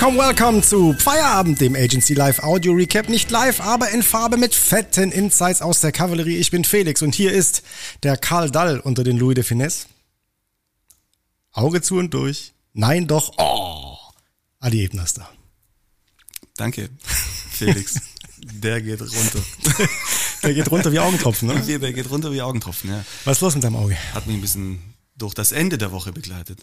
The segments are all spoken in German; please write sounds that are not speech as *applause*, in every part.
Welcome, welcome zu Feierabend, dem Agency Live Audio Recap. Nicht live, aber in Farbe mit fetten Insights aus der Kavallerie. Ich bin Felix und hier ist der Karl Dall unter den Louis de Finesse. Auge zu und durch. Nein, doch. Oh. Adi Ebner ist da. Danke, Felix. *laughs* Der geht runter. Der geht runter wie Augentropfen, ne? Der geht runter wie Augentropfen, ja. Was ist los mit deinem Auge? Hat mich ein bisschen durch das Ende der Woche begleitet.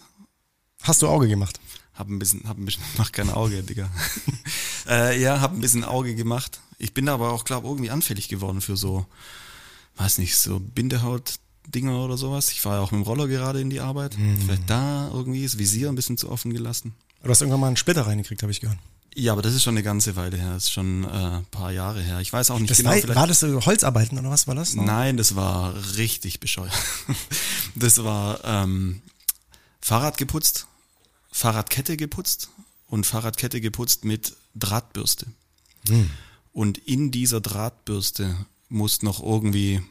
Hast du Auge gemacht? Hab ein bisschen, hab ein bisschen, *laughs* mach kein Auge, Digga. *laughs* äh, ja, hab ein bisschen Auge gemacht. Ich bin aber auch, glaube irgendwie anfällig geworden für so, weiß nicht, so Bindehaut-Dinger oder sowas. Ich fahre ja auch mit dem Roller gerade in die Arbeit. Mhm. Vielleicht da irgendwie das Visier ein bisschen zu offen gelassen. Du hast irgendwann mal einen Splitter reingekriegt, habe ich gehört. Ja, aber das ist schon eine ganze Weile her. Das ist schon äh, ein paar Jahre her. Ich weiß auch nicht das genau. War, war das so Holzarbeiten oder was war das? Nein, das war richtig bescheuert. *laughs* Das war ähm, Fahrrad geputzt, Fahrradkette geputzt und Fahrradkette geputzt mit Drahtbürste. Hm. Und in dieser Drahtbürste muss noch irgendwie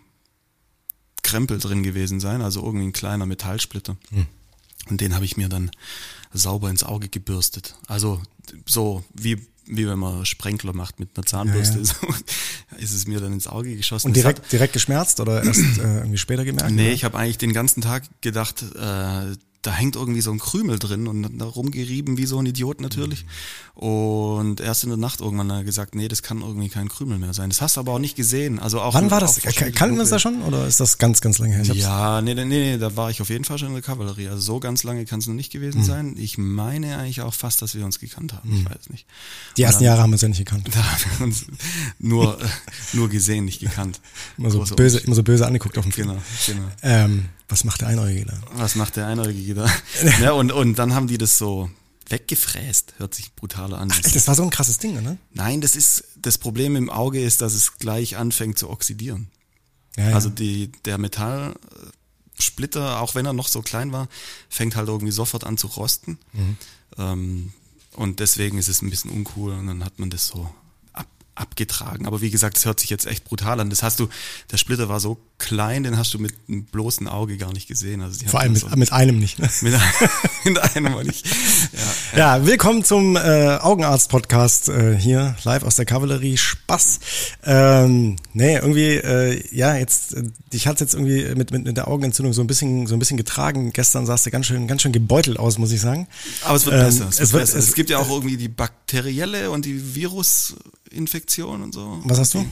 Krempel drin gewesen sein, also irgendwie ein kleiner Metallsplitter. Hm. Und den habe ich mir dann sauber ins Auge gebürstet. Also so wie wie wenn man Sprenkler macht mit einer Zahnbürste, ja, ja. *laughs* so ist es mir dann ins Auge geschossen. Und direkt, hat, direkt geschmerzt oder erst äh, irgendwie später gemerkt? Nee, oder? ich habe eigentlich den ganzen Tag gedacht, äh, da hängt irgendwie so ein Krümel drin und da rumgerieben wie so ein Idiot natürlich. Und erst in der Nacht irgendwann hat er gesagt, nee, das kann irgendwie kein Krümel mehr sein. Das hast du aber auch nicht gesehen. Also auch Wann war das? Kannten wir es da schon oder ist das ganz, ganz lange her? Ja, nee, nee, nee, da war ich auf jeden Fall schon in der Kavallerie. Also so ganz lange kann es noch nicht gewesen hm. sein. Ich meine eigentlich auch fast, dass wir uns gekannt haben. Hm. Ich weiß nicht. Die ersten dann, Jahre haben wir uns ja nicht gekannt. Da haben wir uns nur, *laughs* nur gesehen, nicht gekannt. Immer so, böse, immer so böse angeguckt auf dem Film. Genau, genau. Ähm, was macht der Einäugige da? Was macht der Einäugige da? *laughs* ja, und, und dann haben die das so weggefräst. Hört sich brutaler an. Ach, das war so ein krasses Ding, ne? Nein, das ist, das Problem im Auge ist, dass es gleich anfängt zu oxidieren. Ja, ja. Also die, der Metallsplitter, auch wenn er noch so klein war, fängt halt irgendwie sofort an zu rosten. Mhm. Ähm, und deswegen ist es ein bisschen uncool und dann hat man das so abgetragen. Aber wie gesagt, es hört sich jetzt echt brutal an. Das hast du, der Splitter war so klein, den hast du mit einem bloßen Auge gar nicht gesehen. Also Vor allem mit, so mit, einem nicht. Ne? Mit, *laughs* mit einem nicht. Ja, ja. ja willkommen zum äh, Augenarzt-Podcast äh, hier, live aus der Kavallerie. Spaß. Ähm, nee, irgendwie, äh, ja, jetzt, äh, dich hat's jetzt irgendwie mit, mit, mit der Augenentzündung so ein bisschen, so ein bisschen getragen. Gestern sahst du ganz schön, ganz schön gebeutelt aus, muss ich sagen. Aber es wird ähm, besser. Es, wird es, besser. Es, es gibt ja auch irgendwie die bakterielle und die Virus Infektion und so. Was hast du?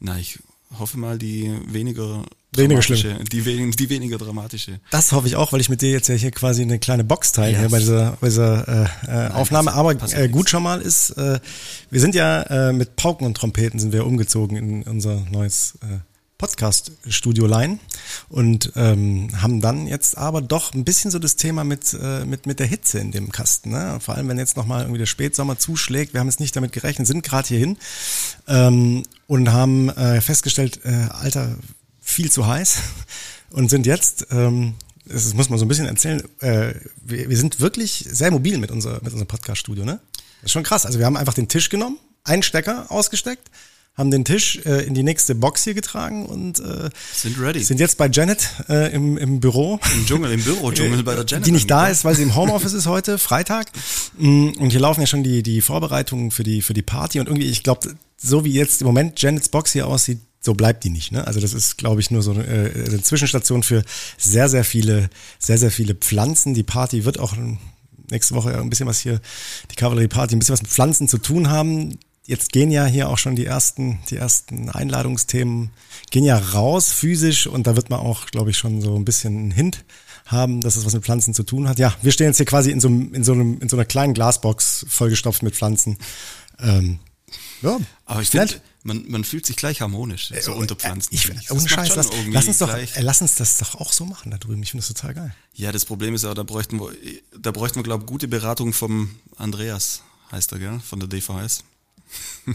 Na, ich hoffe mal die weniger weniger schlimm. Die, die weniger dramatische. Das hoffe ich auch, weil ich mit dir jetzt ja hier quasi eine kleine Box teile yes. hier bei dieser, bei dieser äh, äh, Aufnahme. Aber äh, gut schon mal ist, äh, wir sind ja äh, mit Pauken und Trompeten sind wir umgezogen in unser neues äh, Podcast-Studio Line und ähm, haben dann jetzt aber doch ein bisschen so das Thema mit, äh, mit, mit der Hitze in dem Kasten. Ne? Vor allem, wenn jetzt nochmal irgendwie der Spätsommer zuschlägt. Wir haben jetzt nicht damit gerechnet, sind gerade hierhin ähm, und haben äh, festgestellt, äh, Alter, viel zu heiß *laughs* und sind jetzt, ähm, das muss man so ein bisschen erzählen, äh, wir, wir sind wirklich sehr mobil mit, unser, mit unserem Podcast-Studio. Ne? Das ist schon krass. Also wir haben einfach den Tisch genommen, einen Stecker ausgesteckt, haben den Tisch äh, in die nächste Box hier getragen und äh, sind ready. Sind jetzt bei Janet äh, im, im Büro. Im Dschungel, im Büro-Dschungel *laughs* bei der Janet. Die nicht da ist, weil sie im Homeoffice ist heute, Freitag. Mm, und hier laufen ja schon die, die Vorbereitungen für die, für die Party. Und irgendwie, ich glaube, so wie jetzt im Moment Janets Box hier aussieht, so bleibt die nicht. Ne? Also das ist, glaube ich, nur so eine, äh, eine Zwischenstation für sehr, sehr viele, sehr, sehr viele Pflanzen. Die Party wird auch nächste Woche ein bisschen was hier, die Kavallerie Party, ein bisschen was mit Pflanzen zu tun haben jetzt gehen ja hier auch schon die ersten, die ersten Einladungsthemen, gehen ja raus physisch und da wird man auch, glaube ich, schon so ein bisschen einen Hint haben, dass es was mit Pflanzen zu tun hat. Ja, wir stehen jetzt hier quasi in so, in so, einem, in so einer kleinen Glasbox vollgestopft mit Pflanzen. Ähm, ja, aber ich finde, man, man fühlt sich gleich harmonisch, so äh, unter Pflanzen. Ich, ich, ohne Scheiß, lass, lass, uns doch, äh, lass uns das doch auch so machen da drüben. Ich finde das total geil. Ja, das Problem ist ja, da bräuchten wir, da bräuchten wir, glaube ich, gute Beratung vom Andreas, heißt er, gell, von der DVS.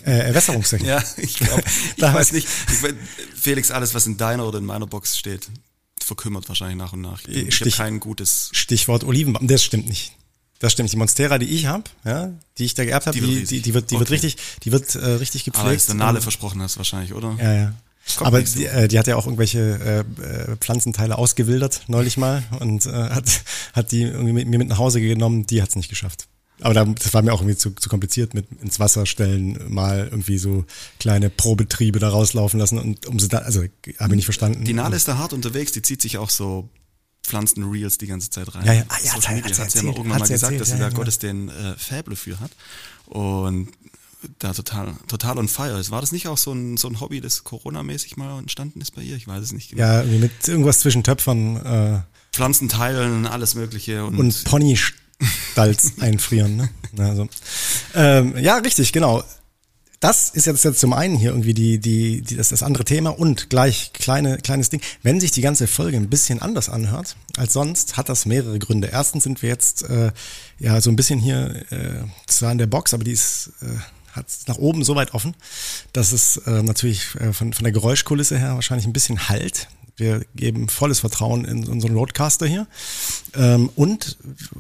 Äh, Wässerungstechnik. ja, ich glaube, *laughs* ich weiß nicht. Ich, Felix, alles, was in deiner oder in meiner Box steht, verkümmert wahrscheinlich nach und nach. Ich, Stich, kein gutes. Stichwort Olivenbaum. Das stimmt nicht. Das stimmt nicht. Die Monstera, die ich habe, ja, die ich da geerbt habe, die, die, die, die, wird, die okay. wird richtig, die wird äh, richtig gepflegt. Aber ist der Nale versprochen hast wahrscheinlich, oder? Ja, ja. Aber die, äh, die hat ja auch irgendwelche äh, äh, Pflanzenteile ausgewildert neulich mal und äh, hat, hat die irgendwie mit, mir mit nach Hause genommen. Die hat's nicht geschafft. Aber das war mir auch irgendwie zu, zu kompliziert mit ins Wasser stellen, mal irgendwie so kleine Probetriebe da rauslaufen lassen und um sie dann, also habe ich nicht verstanden. Die Nale ist da hart unterwegs, die zieht sich auch so Pflanzen-Reels die ganze Zeit rein. Ja, ja, ah, ja, Social Media hat sie ja irgendwann mal gesagt, erzählt, dass sie ja, da ja, Gottes den äh, Faible für hat. Und da total, total on fire ist. War das nicht auch so ein, so ein Hobby, das Corona-mäßig mal entstanden ist bei ihr? Ich weiß es nicht genau. Ja, mit irgendwas zwischen Töpfern. Äh, Pflanzenteilen, alles Mögliche. Und, und Pony Stalz einfrieren. Ne? Also, ähm, ja, richtig, genau. Das ist jetzt, jetzt zum einen hier irgendwie die, die, die, das, das andere Thema und gleich kleine, kleines Ding. Wenn sich die ganze Folge ein bisschen anders anhört als sonst, hat das mehrere Gründe. Erstens sind wir jetzt äh, ja so ein bisschen hier äh, zwar in der Box, aber die ist äh, hat nach oben so weit offen, dass es äh, natürlich äh, von, von der Geräuschkulisse her wahrscheinlich ein bisschen halt. Wir geben volles Vertrauen in unseren Roadcaster hier. Ähm, und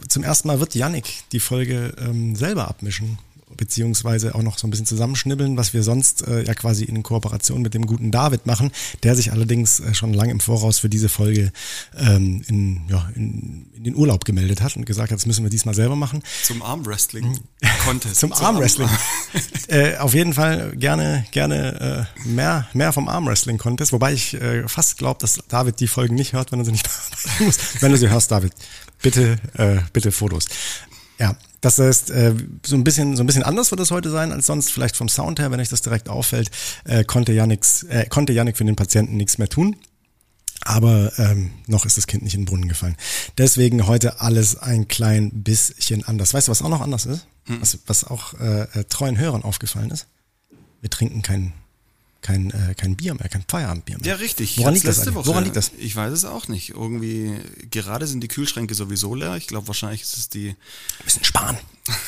zum ersten Mal wird Yannick die Folge ähm, selber abmischen beziehungsweise auch noch so ein bisschen zusammenschnibbeln, was wir sonst äh, ja quasi in Kooperation mit dem guten David machen, der sich allerdings äh, schon lange im Voraus für diese Folge ähm, in, ja, in, in den Urlaub gemeldet hat und gesagt hat, das müssen wir diesmal selber machen. Zum Armwrestling Contest. *laughs* Zum, Zum Armwrestling. *laughs* äh, auf jeden Fall gerne, gerne äh, mehr, mehr vom Armwrestling Contest, wobei ich äh, fast glaube, dass David die Folgen nicht hört, wenn er sie nicht *laughs* muss. Wenn du sie hörst, David, bitte, äh, bitte Fotos. Ja, das heißt, äh, so ein bisschen, so ein bisschen anders wird es heute sein als sonst, vielleicht vom Sound her, wenn euch das direkt auffällt, äh, konnte Janik, äh, konnte Janik für den Patienten nichts mehr tun. Aber ähm, noch ist das Kind nicht in den Brunnen gefallen. Deswegen heute alles ein klein bisschen anders. Weißt du, was auch noch anders ist? Hm. Was, was auch äh, äh treuen Hörern aufgefallen ist? Wir trinken kein kein, äh, kein Bier mehr, kein Feierabendbier mehr. Ja, richtig. Woran liegt, das Woche, Woran liegt das? Ich weiß es auch nicht. Irgendwie, gerade sind die Kühlschränke sowieso leer. Ich glaube, wahrscheinlich ist es die. Ein bisschen sparen.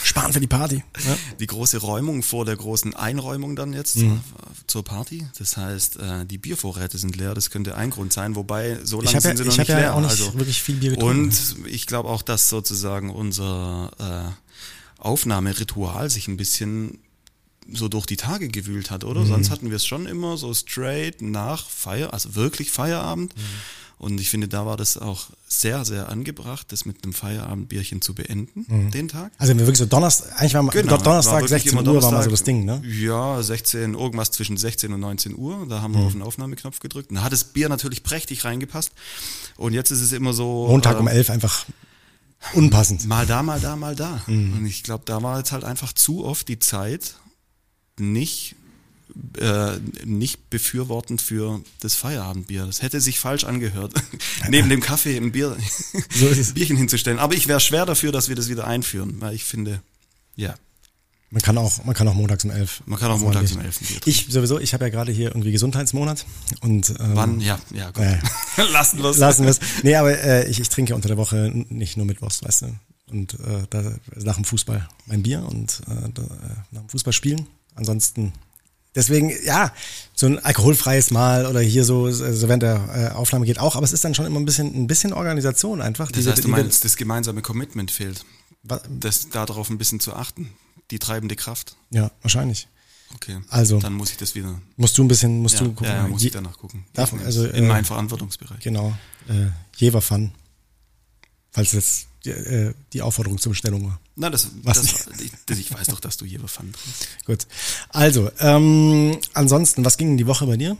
Sparen für die Party. *laughs* Ja. Die große Räumung vor der großen Einräumung dann jetzt mhm. zur Party. Das heißt, äh, die Biervorräte sind leer. Das könnte ein Grund sein. Wobei, so lange sind ja, sie noch nicht ja leer. Auch nicht also, wirklich viel Bier getrunken. Und ich glaube auch, dass sozusagen unser äh, Aufnahmeritual sich ein bisschen so durch die Tage gewühlt hat, oder? Mhm. Sonst hatten wir es schon immer so straight nach Feier, also wirklich Feierabend. Mhm. Und ich finde, da war das auch sehr, sehr angebracht, das mit einem Feierabendbierchen zu beenden, mhm. den Tag. Also wir wirklich so Donnerstag, eigentlich war genau, Donnerstag, war 16 Uhr Donnerstag, war mal so das Ding, ne? Ja, 16, irgendwas zwischen 16 und 19 Uhr. Da haben wir mhm. auf den Aufnahmeknopf gedrückt. Da hat das Bier natürlich prächtig reingepasst. Und jetzt ist es immer so. Montag äh, um 11 einfach unpassend. Mal da, mal da, mal da. Mhm. Und ich glaube, da war jetzt halt einfach zu oft die Zeit, nicht äh, nicht befürwortend für das Feierabendbier. Das hätte sich falsch angehört, *laughs* neben dem Kaffee ein Bier, *laughs* so Bierchen hinzustellen. Aber ich wäre schwer dafür, dass wir das wieder einführen, weil ich finde, ja. Man kann auch, man kann auch montags um elf. Man kann auch montags um elf. Ich sowieso, ich habe ja gerade hier irgendwie Gesundheitsmonat und ähm, wann? Ja, ja, gut. Äh, *laughs* lassen wir es. Lassen wir es. Nee, aber äh, ich, ich trinke unter der Woche nicht nur Mittwochs, weißt du. Und äh, da, nach dem Fußball mein Bier und äh, da, äh, nach dem Fußball spielen Ansonsten, deswegen, ja, so ein alkoholfreies Mal oder hier so, so während der äh, Aufnahme geht auch, aber es ist dann schon immer ein bisschen, ein bisschen Organisation einfach. Das heißt, du meinst, das gemeinsame Commitment fehlt. Das, darauf ein bisschen zu achten. Die treibende Kraft. Ja, wahrscheinlich. Okay. Also. Dann muss ich das wieder. Musst du ein bisschen, musst ja, du gucken. Ja, ja muss ich danach gucken. Darf, also, in äh, meinen Verantwortungsbereich. Genau. Äh, Jever Fun. Falls jetzt die, äh, die Aufforderung zur Bestellung war. Na, das, Was das, das, ich weiß doch, dass du Fun trinkst. Gut. Also, ähm, ansonsten, was ging in die Woche bei dir?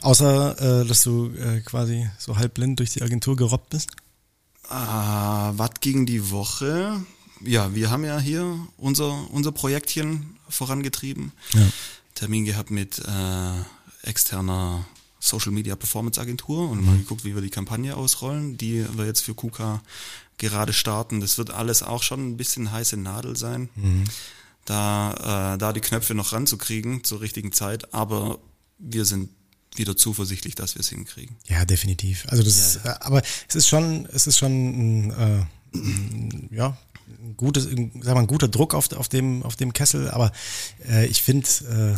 Außer, äh, dass du äh, quasi so halb blind durch die Agentur gerobbt bist? Ah, was ging die Woche? Ja, wir haben ja hier unser, unser Projektchen vorangetrieben. Ja. Termin gehabt mit äh, externer Social Media Performance Agentur und mhm. mal geguckt, wie wir die Kampagne ausrollen, die wir jetzt für KUKA gerade starten. Das wird alles auch schon ein bisschen heiße Nadel sein, mhm. da, äh, da die Knöpfe noch ranzukriegen zur richtigen Zeit. Aber wir sind wieder zuversichtlich, dass wir es hinkriegen. Ja, definitiv. Also das, ja, ist, ja. aber es ist schon, es ist schon, äh, ja, ein gutes, sag mal, ein guter Druck auf, auf dem auf dem Kessel, aber äh, ich finde,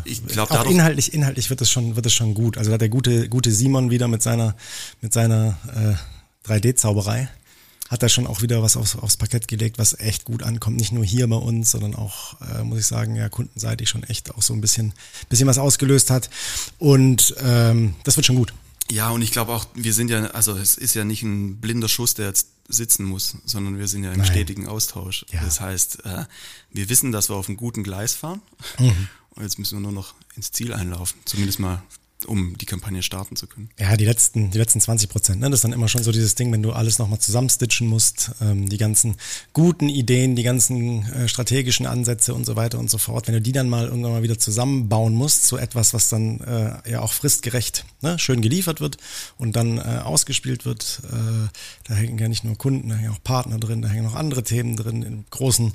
äh, ich glaub, auch inhaltlich inhaltlich wird es schon wird es schon gut. Also da hat der gute gute Simon wieder mit seiner mit seiner äh, 3D-Zauberei hat er schon auch wieder was aufs, aufs Parkett gelegt, was echt gut ankommt. Nicht nur hier bei uns, sondern auch, äh, muss ich sagen, ja, kundenseitig schon echt auch so ein bisschen, bisschen was ausgelöst hat. Und ähm, das wird schon gut. Ja, und ich glaube auch, wir sind ja, also es ist ja nicht ein blinder Schuss, der jetzt sitzen muss, sondern wir sind ja im Nein. stetigen Austausch. Ja. Das heißt, äh, wir wissen, dass wir auf einem guten Gleis fahren. Mhm. Und jetzt müssen wir nur noch ins Ziel einlaufen. Zumindest mal um die Kampagne starten zu können. Ja, die letzten, die letzten 20 Prozent, ne? das ist dann immer schon so dieses Ding, wenn du alles nochmal zusammenstitchen musst, ähm, die ganzen guten Ideen, die ganzen äh, strategischen Ansätze und so weiter und so fort, wenn du die dann mal irgendwann mal wieder zusammenbauen musst zu etwas, was dann äh, ja auch fristgerecht ne? schön geliefert wird und dann äh, ausgespielt wird, äh, da hängen ja nicht nur Kunden, da hängen auch Partner drin, da hängen noch andere Themen drin, in großen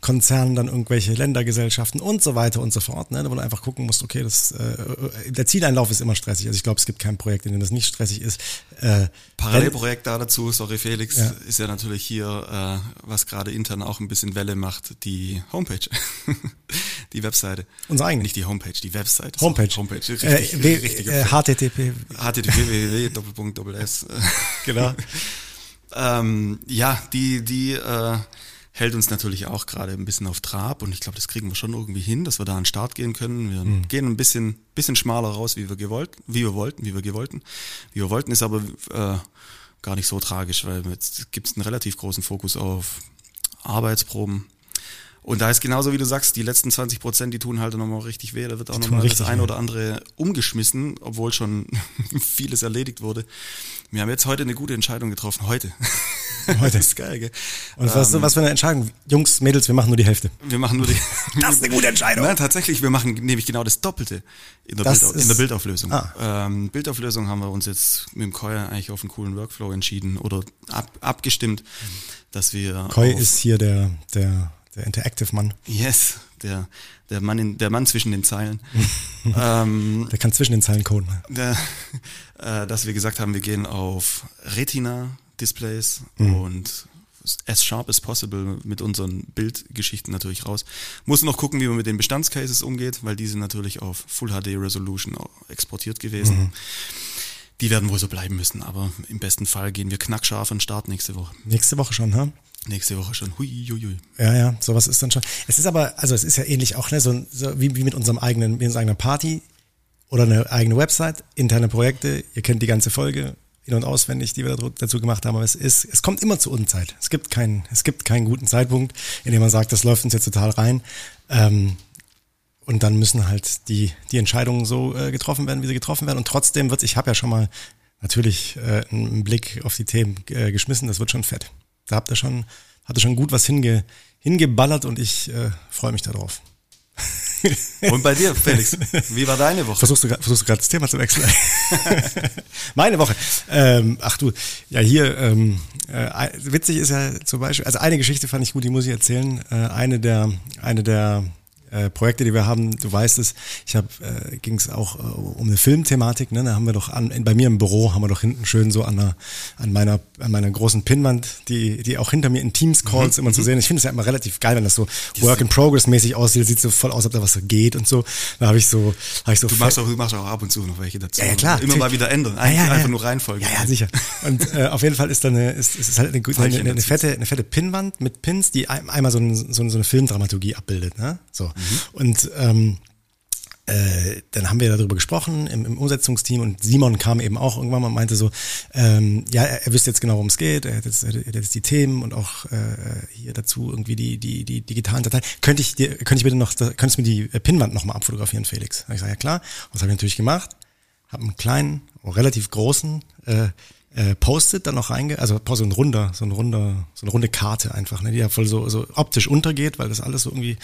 Konzernen dann irgendwelche Ländergesellschaften und so weiter und so fort, ne? wo du einfach gucken musst, okay, das, äh, der Zieleinlauf ist immer stressig. Also ich glaube, es gibt kein Projekt, in dem das nicht stressig ist. Äh, Parallelprojekt da dazu, sorry Felix, ja. ist ja natürlich hier, äh, was gerade intern auch ein bisschen Welle macht, die Homepage. *laughs* die Webseite. Unser eigenes. Nicht die Homepage, die Webseite. Homepage. So, Homepage. Richtig, äh, w, richtig äh, HTTP. HTTP www.s. genau. ähm, ja, die, die äh, hält uns natürlich auch gerade ein bisschen auf Trab und ich glaube, das kriegen wir schon irgendwie hin, dass wir da an den Start gehen können. Wir mhm. gehen ein bisschen, bisschen schmaler raus, wie wir gewollt, wie wir wollten, wie wir gewollten. Wie wir wollten ist aber äh, gar nicht so tragisch, weil jetzt gibt es einen relativ großen Fokus auf Arbeitsproben. Und da ist genauso wie du sagst, die letzten 20 Prozent, die tun halt nochmal richtig weh. Da wird auch nochmal das eine oder andere umgeschmissen, obwohl schon *laughs* vieles erledigt wurde. Wir haben jetzt heute eine gute Entscheidung getroffen. Heute. Heute. *laughs* das ist geil, gell? Und was, ähm, was für eine Entscheidung? Jungs, Mädels, wir machen nur die Hälfte. Wir machen nur die. *laughs* das ist eine gute Entscheidung. Nein, tatsächlich, wir machen nämlich genau das Doppelte in der, Bild, in der Bildauflösung. Ah. Ähm, Bildauflösung haben wir uns jetzt mit dem Koi eigentlich auf einen coolen Workflow entschieden oder ab, abgestimmt, dass wir. Koi ist hier der, der, der Interactive-Mann. Yes, der, der, Mann in, der Mann zwischen den Zeilen. *laughs* ähm, der kann zwischen den Zeilen coden. Der, *laughs* äh, dass wir gesagt haben, wir gehen auf Retina Displays mhm. und as sharp as possible mit unseren Bildgeschichten natürlich raus. Muss noch gucken, wie man mit den Bestandscases umgeht, weil die sind natürlich auf Full HD Resolution exportiert gewesen. Mhm. Die werden wohl so bleiben müssen, aber im besten Fall gehen wir knackscharf an den Start nächste Woche. Nächste Woche schon, ha? Nächste Woche schon. Hui, hui, hui. Ja, ja, sowas ist dann schon. Es ist aber, also es ist ja ähnlich auch, ne, so, so wie, wie mit unserem eigenen, mit unserer eigenen Party oder eine eigene Website, interne Projekte, ihr kennt die ganze Folge, in- und auswendig, die wir dazu gemacht haben. Aber es ist, es kommt immer zu Unzeit. Es gibt keinen, es gibt keinen guten Zeitpunkt, in dem man sagt, das läuft uns jetzt total rein. Ähm, und dann müssen halt die, die Entscheidungen so äh, getroffen werden, wie sie getroffen werden. Und trotzdem wird, ich habe ja schon mal natürlich äh, einen Blick auf die Themen äh, geschmissen, das wird schon fett. Da habt ihr schon, hatte schon gut was hinge, hingeballert und ich äh, freue mich darauf. Und bei dir, Felix, *laughs* wie war deine Woche? Versuchst du, versuchst du gerade das Thema zu wechseln? *laughs* Meine Woche. Ähm, ach du, ja hier, ähm, äh, witzig ist ja zum Beispiel, also eine Geschichte fand ich gut, die muss ich erzählen. Äh, eine der, eine der äh, Projekte, die wir haben, du weißt es, ich habe, äh, ging es auch äh, um eine Filmthematik, ne? Da haben wir doch an, in, bei mir im Büro haben wir doch hinten schön so an, der, an meiner an meiner großen Pinnwand, die die auch hinter mir in Teams Calls mhm. immer zu mhm. sehen. Ich finde es ja immer relativ geil, wenn das so Work in Progress mäßig aussieht, sieht so voll aus, ob da was so geht und so. Da habe ich so, habe ich so. Du machst auch, du machst auch ab und zu noch welche dazu. Ja, ja klar. Immer mal wieder ändern, ja, ja. einfach nur Reihenfolge. Ja, ja, sicher. Und äh, auf jeden Fall ist da eine, ist, ist halt eine, eine, eine, eine fette, eine fette Pinnwand mit Pins, die einmal so, ein, so, so eine Filmdramaturgie abbildet, ne? So. Mhm. Und ähm, äh, dann haben wir darüber gesprochen im, im Umsetzungsteam und Simon kam eben auch irgendwann mal und meinte so, ähm, ja, er, er wüsste jetzt genau, worum es geht, er hat jetzt, er hat jetzt die Themen und auch äh, hier dazu irgendwie die, die, die digitalen Dateien. Könnte ich dir, könnte ich bitte noch, könntest du mir die Pinnwand nochmal abfotografieren, Felix? ich sage, ja klar. Und das habe ich natürlich gemacht. Habe einen kleinen, relativ großen äh, äh, Post-it dann noch reinge, also so ein runder, so ein runder, so eine runde Karte einfach, ne, die ja voll so, so optisch untergeht, weil das alles so irgendwie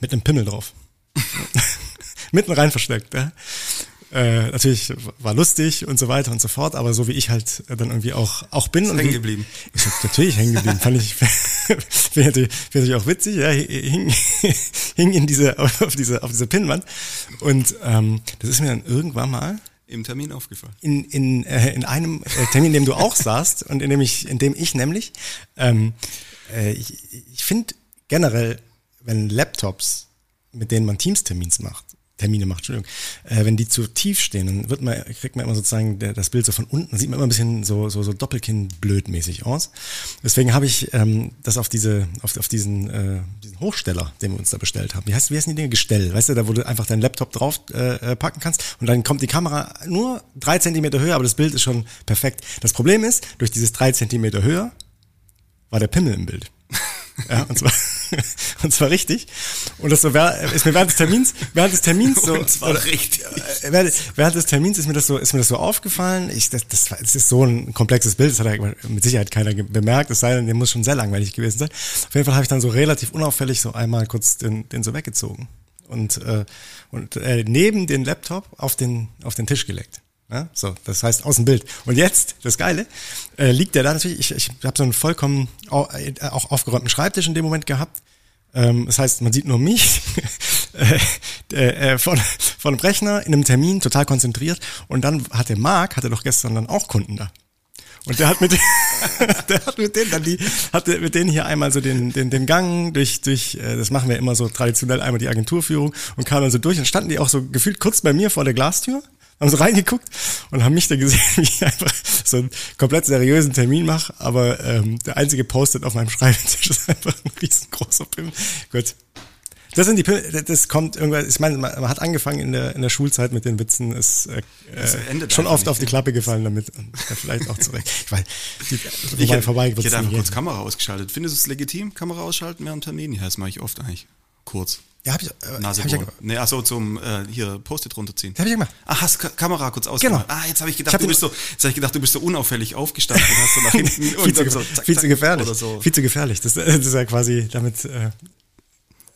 mit einem Pimmel drauf. *laughs* Mitten rein versteckt. Ja. Äh, natürlich war lustig und so weiter und so fort, aber so wie ich halt dann irgendwie auch auch bin. Ist und hängen geblieben. Ist natürlich hängen geblieben. Fand ich *laughs* *laughs* finde natürlich, find natürlich auch witzig. Ja, hing, hing in diese auf diese auf diese Pinnwand und ähm, das ist mir dann irgendwann mal im Termin aufgefallen. In, in, äh, in einem äh, Termin, in dem du auch saßt und in dem ich, in dem ich nämlich, ähm, äh, ich, ich finde generell, wenn Laptops mit denen man Teams-Termins macht, Termine macht, Entschuldigung, äh, wenn die zu tief stehen, dann wird man, kriegt man immer sozusagen der, das Bild so von unten, sieht man immer ein bisschen so, so, so Doppelkinn-blödmäßig aus. Deswegen habe ich ähm, das auf diese, auf, auf diesen, äh, diesen Hochsteller, den wir uns da bestellt haben. Wie heißt, wie heißen die Dinge? Gestell, weißt du, da wo du einfach deinen Laptop drauf äh, äh, packen kannst und dann kommt die Kamera nur drei Zentimeter höher, aber das Bild ist schon perfekt. Das Problem ist, durch dieses drei Zentimeter höher war der Pimmel im Bild. *laughs* Ja, und zwar, *laughs* und zwar richtig. Und das so, ist mir während des Termins, während des Termins so, und zwar oder, richtig. Äh, während, während des Termins ist mir das so, ist mir das so aufgefallen. Ich, das, das, das ist so ein komplexes Bild, das hat ja mit Sicherheit keiner bemerkt, es sei denn, der muss schon sehr langweilig gewesen sein. Auf jeden Fall habe ich dann so relativ unauffällig so einmal kurz den, den so weggezogen und, äh, und äh, neben den Laptop auf den, auf den Tisch gelegt. Ja, so, das heißt aus dem Bild. Und jetzt, das Geile, äh, liegt der da natürlich, ich, ich habe so einen vollkommen auch, äh, auch aufgeräumten Schreibtisch in dem Moment gehabt. Ähm, das heißt, man sieht nur mich *laughs* äh, äh, von, von dem Rechner in einem Termin, total konzentriert. Und dann hatte Marc, hatte doch gestern dann auch Kunden da. Und der hat mit, *laughs* der hat mit denen dann die, hatte mit denen hier einmal so den, den, den Gang durch, durch, äh, das machen wir immer so traditionell einmal die Agenturführung und kam dann so durch und standen die auch so gefühlt kurz bei mir vor der Glastür haben so reingeguckt und haben mich da gesehen, *laughs* wie ich einfach so einen komplett seriösen Termin mache, aber ähm, der einzige Post-it auf meinem Schreibtisch *laughs* ist einfach ein riesengroßer Pimmel. Gut. Das sind die Pimmel, das kommt irgendwann, ich meine, man hat angefangen in der, in der Schulzeit mit den Witzen, ist äh, schon oft auf die Klappe gefallen damit und vielleicht auch zurecht. Ich weiß, die, ich, vorbei, vorbei ich hätte einfach kurz Kamera ausgeschaltet. Findest du es legitim, Kamera ausschalten während Termin? Ja, das mache ich oft eigentlich. Kurz. Ja, hab ich, äh, Nase hab ich ja nee, ach so, zum äh, hier Post-it runterziehen. Hab ich ja gemacht. Ach, hast Ka Kamera kurz ausgemacht. Genau. Ah, jetzt habe ich gedacht, ich hab du bist so, jetzt hab ich gedacht, du bist so unauffällig aufgestanden und hast so nach *laughs* hinten viel, zu, so, zack, viel zu gefährlich. So. Viel zu gefährlich. Das, das ist ja quasi damit äh,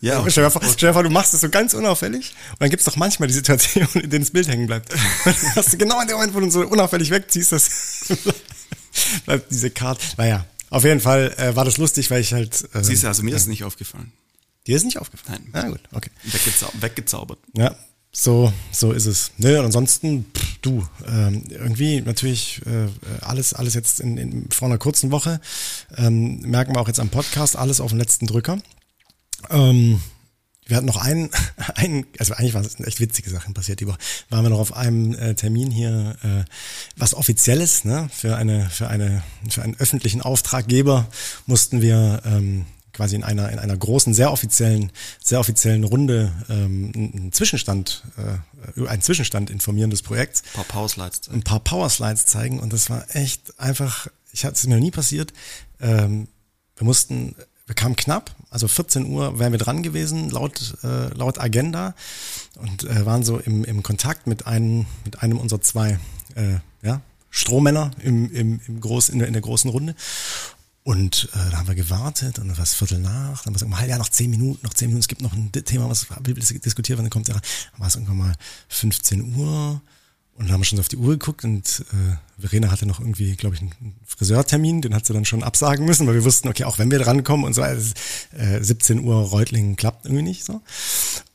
ja, okay. *laughs* stell, dir vor, stell dir vor, du machst es so ganz unauffällig und dann gibt es doch manchmal die Situation, in denen das Bild hängen bleibt. *laughs* hast du genau in dem Moment, wo du so unauffällig wegziehst, das bleibt diese Karte. Naja, auf jeden Fall äh, war das lustig, weil ich halt. Äh, Siehst du, also mir ist nicht aufgefallen. Dir ist nicht aufgefallen? Nein. Ah, gut, okay. Weggezau weggezaubert. Ja, so, so ist es. Ne, und ansonsten, pff, du, ähm, irgendwie natürlich äh, alles, alles jetzt in, in, vor einer kurzen Woche, ähm, merken wir auch jetzt am Podcast, alles auf den letzten Drücker. Ähm, wir hatten noch einen, *laughs* einen, also eigentlich waren es echt witzige Sachen passiert die Woche. Waren wir noch auf einem äh, Termin hier, äh, was offizielles, ne? Für eine, für eine, für einen öffentlichen Auftraggeber mussten wir ähm, quasi in einer in einer großen, sehr offiziellen, sehr offiziellen Runde ähm, einen Zwischenstand, äh, einen Zwischenstand informieren des Projekts. Ein paar Powerslides zeigen. Ein paar Powerslides zeigen und das war echt einfach, ich hatte es mir noch nie passiert. Ähm, wir mussten, wir kamen knapp, also 14 Uhr wären wir dran gewesen, laut, äh, laut Agenda und äh, waren so im, im Kontakt mit einem, mit einem unserer zwei äh, ja, Strohmänner im, im, im Groß, in, der, in der großen Runde. Und äh, da haben wir gewartet und dann war es Viertel nach, dann war es halb, ja, noch zehn Minuten, noch zehn Minuten, es gibt noch ein Thema, was wir diskutieren, dann kommt der, dann war es irgendwann mal 15 Uhr und dann haben wir schon so auf die Uhr geguckt und äh, Verena hatte noch irgendwie, glaube ich, einen Friseurtermin, den hat sie dann schon absagen müssen, weil wir wussten, okay, auch wenn wir drankommen und so, also, äh, 17 Uhr Reutlingen klappt irgendwie nicht so.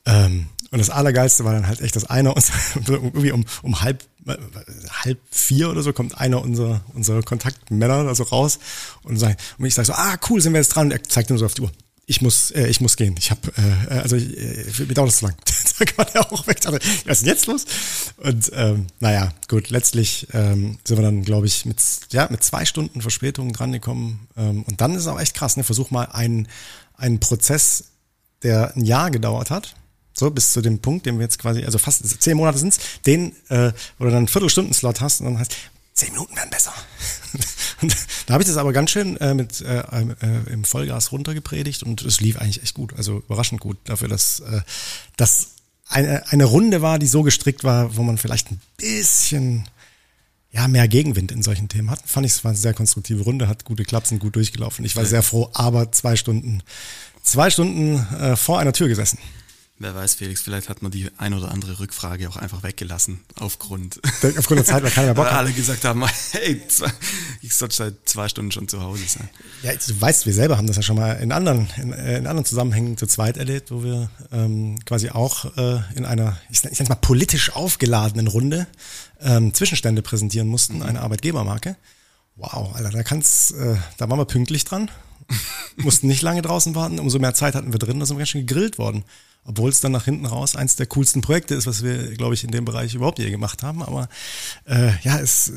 Ähm, und das Allergeilste war dann halt echt, dass einer uns *laughs* irgendwie um, um halb, halb vier oder so kommt einer unserer, unserer Kontaktmänner da so raus und, sagt, und ich sage so, ah cool, sind wir jetzt dran. Und er zeigt ihm so auf die Uhr. Ich muss, äh, ich muss gehen. Ich habe, äh, also ich, äh, mir dauert das zu lang. *laughs* da kann er auch weg. Was ist denn jetzt los? Und ähm, naja, gut, letztlich ähm, sind wir dann, glaube ich, mit, ja, mit zwei Stunden Verspätung dran gekommen. Ähm, und dann ist es auch echt krass, ne? Versuch mal einen, einen Prozess, der ein Jahr gedauert hat, so bis zu dem Punkt, den wir jetzt quasi, also fast zehn Monate sind's, den, äh, wo du dann einen Viertelstunden-Slot hast und dann heißt, zehn Minuten werden besser. *laughs* und da habe ich das aber ganz schön äh, mit äh, äh, im Vollgas runtergepredigt und es lief eigentlich echt gut, also überraschend gut dafür, dass äh, das eine, eine Runde war, die so gestrickt war, wo man vielleicht ein bisschen ja, mehr Gegenwind in solchen Themen hat. Fand ich, es war eine sehr konstruktive Runde, hat gute Klapsen, gut durchgelaufen. Ich war sehr froh, aber zwei Stunden, zwei Stunden äh, vor einer Tür gesessen. Wer weiß, Felix, vielleicht hat man die ein oder andere Rückfrage auch einfach weggelassen, aufgrund, aufgrund der Zeit, weil keiner mehr Bock hat. alle gesagt haben, *laughs* hey, ich sollte seit zwei Stunden schon zu Hause sein. Ja, du weißt, wir selber haben das ja schon mal in anderen, in, äh, in anderen Zusammenhängen zu zweit erlebt, wo wir ähm, quasi auch äh, in einer, ich nenne es mal politisch aufgeladenen Runde ähm, Zwischenstände präsentieren mussten, mhm. eine Arbeitgebermarke. Wow, Alter, da kann's, äh, da waren wir pünktlich dran, mussten nicht lange draußen warten, umso mehr Zeit hatten wir drin, da sind wir ganz schön gegrillt worden. Obwohl es dann nach hinten raus eins der coolsten Projekte ist, was wir, glaube ich, in dem Bereich überhaupt je gemacht haben. Aber äh, ja, es,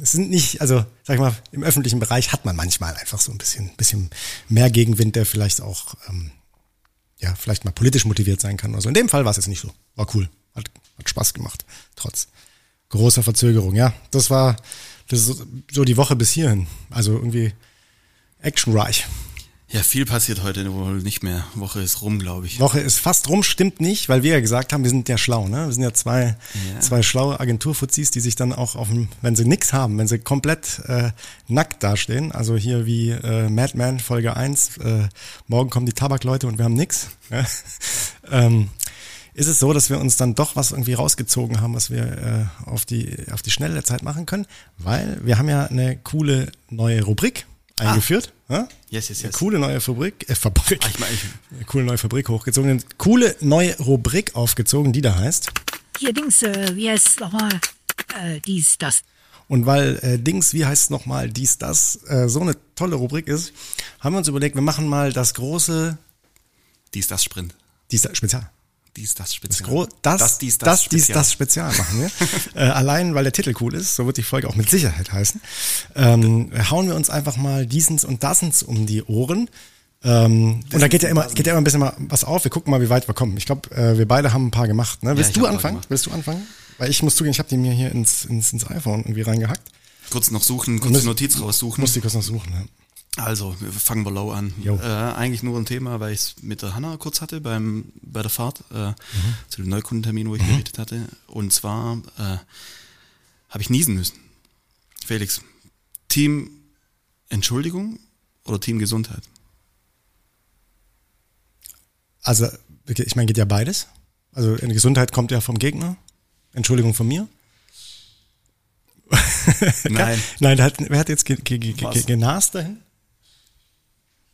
es sind nicht, also sag ich mal, im öffentlichen Bereich hat man manchmal einfach so ein bisschen, bisschen mehr Gegenwind, der vielleicht auch ähm, ja, vielleicht mal politisch motiviert sein kann. Also in dem Fall war es jetzt nicht so. War cool. Hat, hat Spaß gemacht. Trotz großer Verzögerung. Ja, das war das so die Woche bis hierhin. Also irgendwie actionreich. Ja, viel passiert heute wohl nicht mehr. Woche ist rum, glaube ich. Woche ist fast rum, stimmt nicht, weil wir ja gesagt haben, wir sind ja schlau, ne? Wir sind ja zwei, ja. zwei schlaue Agenturfuzis, die sich dann auch auf dem, wenn sie nichts haben, wenn sie komplett äh, nackt dastehen, also hier wie äh, Madman Folge 1, äh, morgen kommen die Tabakleute und wir haben nix. Ja? *laughs* ähm, ist es so, dass wir uns dann doch was irgendwie rausgezogen haben, was wir äh, auf, die, auf die schnelle Zeit machen können, weil wir haben ja eine coole neue Rubrik eingeführt. Ah. Ja? Yes, yes, yes. Eine coole neue Fabrik, äh, Fabrik. Ah, ich mein, ich eine coole neue Fabrik hochgezogen. Eine coole neue Rubrik aufgezogen, die da heißt. Hier Dings, äh, wie heißt es nochmal? Äh, dies, das. Und weil äh, Dings, wie heißt es nochmal, dies, das, äh, so eine tolle Rubrik ist, haben wir uns überlegt, wir machen mal das große Dies, das Sprint. Dies, das Spezial dies, das Spezial. Das, das, das, dies, das, das, Spezial. dies, das Spezial machen wir. *laughs* äh, allein, weil der Titel cool ist, so wird die Folge auch mit Sicherheit heißen, ähm, hauen wir uns einfach mal diesens und dasens um die Ohren. Ähm, und da geht ja immer, geht ja immer ein bisschen mal was auf. Wir gucken mal, wie weit wir kommen. Ich glaube, äh, wir beide haben ein paar gemacht. Ne? Willst ja, du anfangen? Willst du anfangen? Weil ich muss zugeben, ich habe die mir hier ins, ins, ins iPhone irgendwie reingehackt. Kurz noch suchen, kurz die Notiz raussuchen. Muss die kurz noch suchen, ja. Also, fangen wir low an. Äh, eigentlich nur ein Thema, weil ich es mit der Hanna kurz hatte beim, bei der Fahrt äh, mhm. zu dem Neukundentermin, wo ich mhm. berichtet hatte. Und zwar äh, habe ich niesen müssen. Felix, Team Entschuldigung oder Team Gesundheit? Also, ich meine, geht ja beides. Also, in Gesundheit kommt ja vom Gegner. Entschuldigung von mir. *laughs* Nein. Nein, hat, wer hat jetzt ge, ge, ge, genast dahin?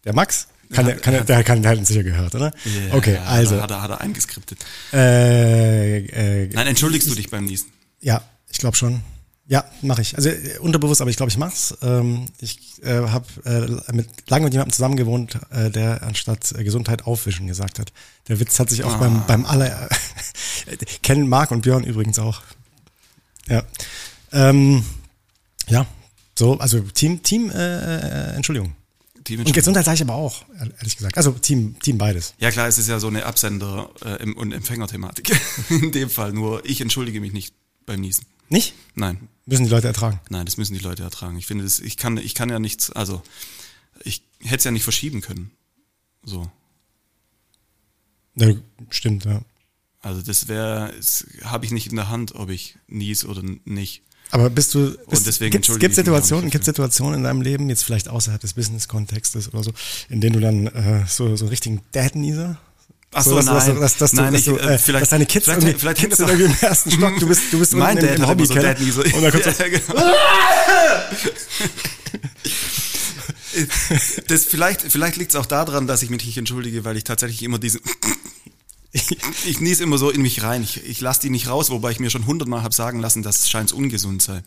Der Max? Kann ja, der, kann, der, der, kann, der hat ihn sicher gehört, oder? Ja, okay, ja, also. Hat er, hat er eingeskriptet. Äh, äh, Nein, entschuldigst du dich beim Niesen? Ja, ich glaube schon. Ja, mache ich. Also äh, unterbewusst, aber ich glaube, ich mach's. Ähm, ich äh, habe äh, mit, lange mit jemandem zusammen gewohnt, äh, der anstatt äh, Gesundheit aufwischen gesagt hat. Der Witz hat sich auch ah. beim, beim aller *laughs* kennen Marc und Björn übrigens auch. Ja. Ähm, ja, so, also Team, Team, äh, äh Entschuldigung. Team und Gesundheit sage ich aber auch, ehrlich gesagt. Also Team, Team beides. Ja klar, es ist ja so eine Absender- äh, und Empfängerthematik. *laughs* In dem Fall nur, ich entschuldige mich nicht beim Niesen. Nicht? Nein. Müssen die Leute ertragen? Nein, das müssen die Leute ertragen. Ich finde, das, ich kann, ich kann ja nichts, also ich hätte es ja nicht verschieben können. So. Ja, stimmt, ja. Also das wäre, habe ich nicht in der Hand, ob ich nies oder nicht. Aber bist du, bist, und deswegen gibt es Situationen, gibt's Situationen in deinem Leben, jetzt vielleicht außerhalb des Business-Kontextes oder so, in denen du dann äh, so, so richtigen Dad-Nieser Ach so, so dass, nein. Dass, dass, nein, dass, du, äh, vielleicht, dass deine Kids vielleicht, irgendwie, vielleicht Kids sind irgendwie im ersten Stock, du bist, du bist mein Dad im, im Hobbykeller. So und dann kommt so, genau. *laughs* das vielleicht, vielleicht liegt es auch daran, dass ich mich nicht entschuldige, weil ich tatsächlich immer diesen ich, ich nies immer so in mich rein. Ich, ich lasse die nicht raus, wobei ich mir schon hundertmal habe sagen lassen, dass es scheint ungesund sei.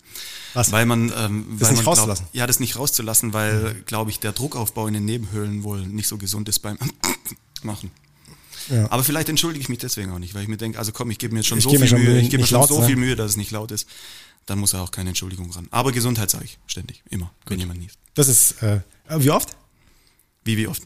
Was? Weil man, ähm, das weil nicht man rauszulassen. Glaub, ja, das nicht rauszulassen, weil, mhm. glaube ich, der Druckaufbau in den Nebenhöhlen wohl nicht so gesund ist beim *coughs* Machen. Ja. Aber vielleicht entschuldige ich mich deswegen auch nicht, weil ich mir denke, also komm, ich gebe mir jetzt schon ich so viel schon Mühe, ich gebe mir schon so sein. viel Mühe, dass es nicht laut ist. Dann muss er auch keine Entschuldigung ran. Aber Gesundheit sage ich ständig, immer, Gut. wenn jemand niest. Das ist, äh, wie oft? Wie, wie oft?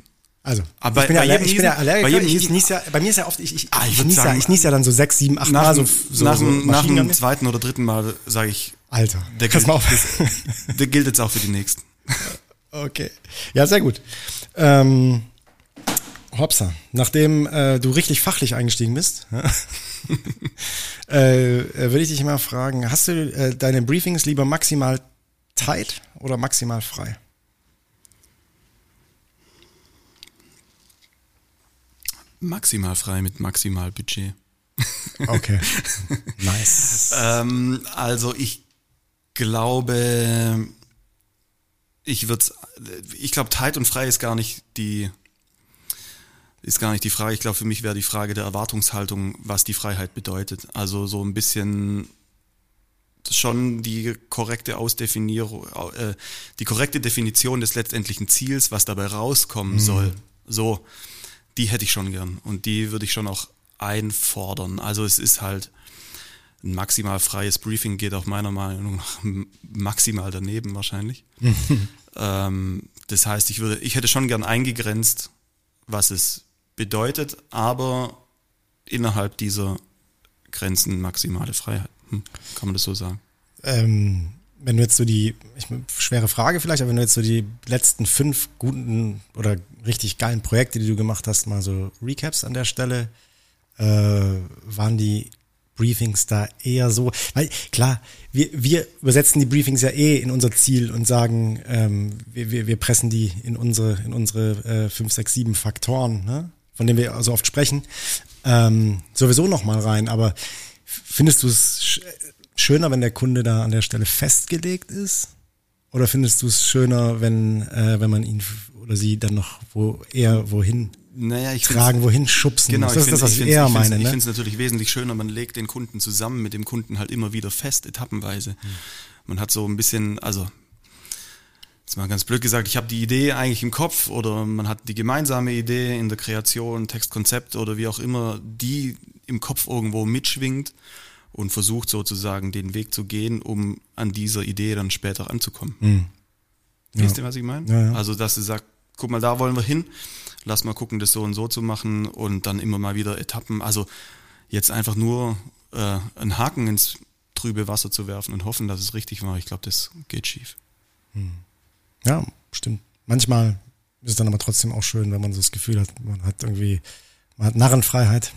Also, aber ich bin, bei, ja, ich bin ja Allergiker. Bei, jedem ich, ich ja, bei mir ist ja oft, ich, ich, ah, ich, ich, nies ja, ich nies ja dann so sechs, sieben, acht Mal so, so, nach, so nach dem zweiten oder dritten Mal sage ich, Alter, der gilt, *laughs* der gilt jetzt auch für die nächsten. *laughs* Okay. Ja, sehr gut. Ähm, Hopsa, nachdem äh, du richtig fachlich eingestiegen bist, *laughs* äh, äh, würde ich dich mal fragen, hast du äh, deine Briefings lieber maximal tight oder maximal frei? Maximal frei mit maximal Budget. *laughs* Okay. nice. ähm, also ich glaube, ich würde ich glaube, tight und frei ist gar nicht die, ist gar nicht die Frage. Ich glaube, für mich wäre die Frage der Erwartungshaltung, was die Freiheit bedeutet. Also so ein bisschen schon die korrekte Ausdefinierung, äh, die korrekte Definition des letztendlichen Ziels, was dabei rauskommen mhm. soll. So die hätte ich schon gern und die würde ich schon auch einfordern. Also es ist halt ein maximal freies Briefing geht auch meiner Meinung nach maximal daneben wahrscheinlich. *laughs* ähm, das heißt, ich würde, ich hätte schon gern eingegrenzt, was es bedeutet, aber innerhalb dieser Grenzen maximale Freiheit. Hm, kann man das so sagen? Ähm, wenn du jetzt so die, ich, schwere Frage vielleicht, aber wenn du jetzt so die letzten fünf guten oder richtig geilen Projekte, die du gemacht hast, mal so Recaps an der Stelle, äh, waren die Briefings da eher so, weil klar, wir, wir übersetzen die Briefings ja eh in unser Ziel und sagen, ähm, wir, wir, wir pressen die in unsere, in unsere äh, fünf, sechs, sieben Faktoren, ne? von denen wir so oft sprechen, ähm, sowieso nochmal rein. Aber findest du es schöner, wenn der Kunde da an der Stelle festgelegt ist? Oder findest du es schöner, wenn, äh, wenn man ihn oder sie dann noch wo eher wohin naja, ich tragen, wohin schubsen genau, muss? Das ist das, was ich, ich eher ich meine. Ich ne? finde es natürlich wesentlich schöner, man legt den Kunden zusammen mit dem Kunden halt immer wieder fest, etappenweise. Mhm. Man hat so ein bisschen, also jetzt mal ganz blöd gesagt, ich habe die Idee eigentlich im Kopf oder man hat die gemeinsame Idee in der Kreation, Textkonzept oder wie auch immer, die im Kopf irgendwo mitschwingt und versucht sozusagen den Weg zu gehen, um an dieser Idee dann später anzukommen. Mhm. Ja. Wisst ihr, was ich meine? Ja, ja. Also, dass du sagst, guck mal, da wollen wir hin, lass mal gucken, das so und so zu machen und dann immer mal wieder Etappen. Also jetzt einfach nur äh, einen Haken ins trübe Wasser zu werfen und hoffen, dass es richtig war, ich glaube, das geht schief. Hm. Ja, stimmt. Manchmal ist es dann aber trotzdem auch schön, wenn man so das Gefühl hat, man hat irgendwie, man hat Narrenfreiheit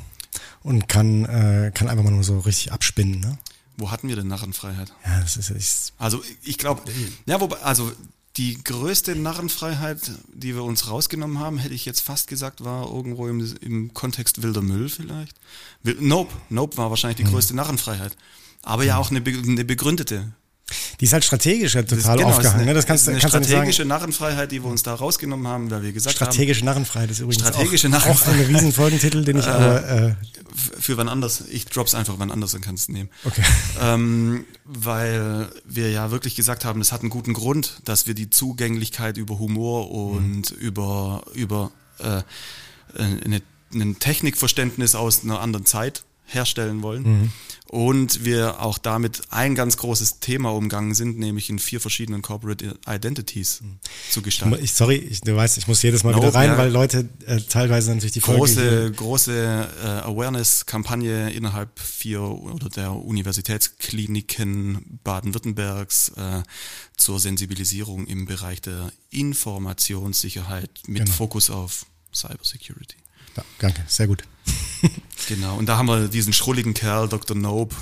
und kann, äh, kann einfach mal nur so richtig abspinnen. Ne? Wo hatten wir denn Narrenfreiheit? Ja, das ist ich, Also ich glaube, ja, wobei, also die größte Narrenfreiheit, die wir uns rausgenommen haben, hätte ich jetzt fast gesagt, war irgendwo im, im Kontext wilder Müll vielleicht. Nope, Nope war wahrscheinlich die größte Narrenfreiheit. Aber ja auch eine, eine begründete. Die ist halt strategisch ja total genau, aufgehangen. Eine, das kannst, eine kannst strategische Narrenfreiheit, die wir uns da rausgenommen haben, weil wir gesagt strategische haben. Strategische Narrenfreiheit ist übrigens strategische auch, Narrenfreiheit. auch ein Riesenfolgentitel, den ich *laughs* äh, aber... Äh, für wann anders. Ich drop's einfach wann anders und kannst nehmen. Okay. *laughs* Ähm, weil wir ja wirklich gesagt haben, es hat einen guten Grund, dass wir die Zugänglichkeit über Humor und mhm. über, über äh, eine, ein Technikverständnis aus einer anderen Zeit herstellen wollen. Mhm. Und wir auch damit ein ganz großes Thema umgangen sind, nämlich in vier verschiedenen Corporate Identities mhm. zu gestalten. Ich, sorry, ich, du weißt, ich muss jedes Mal no, wieder rein, ja. weil Leute äh, teilweise natürlich die große, große äh, Awareness-Kampagne innerhalb vier oder der Universitätskliniken Baden-Württembergs äh, zur Sensibilisierung im Bereich der Informationssicherheit mit genau. Fokus auf Cybersecurity. Ja, danke, sehr gut. *laughs* genau, und da haben wir diesen schrulligen Kerl, Dr. Nope,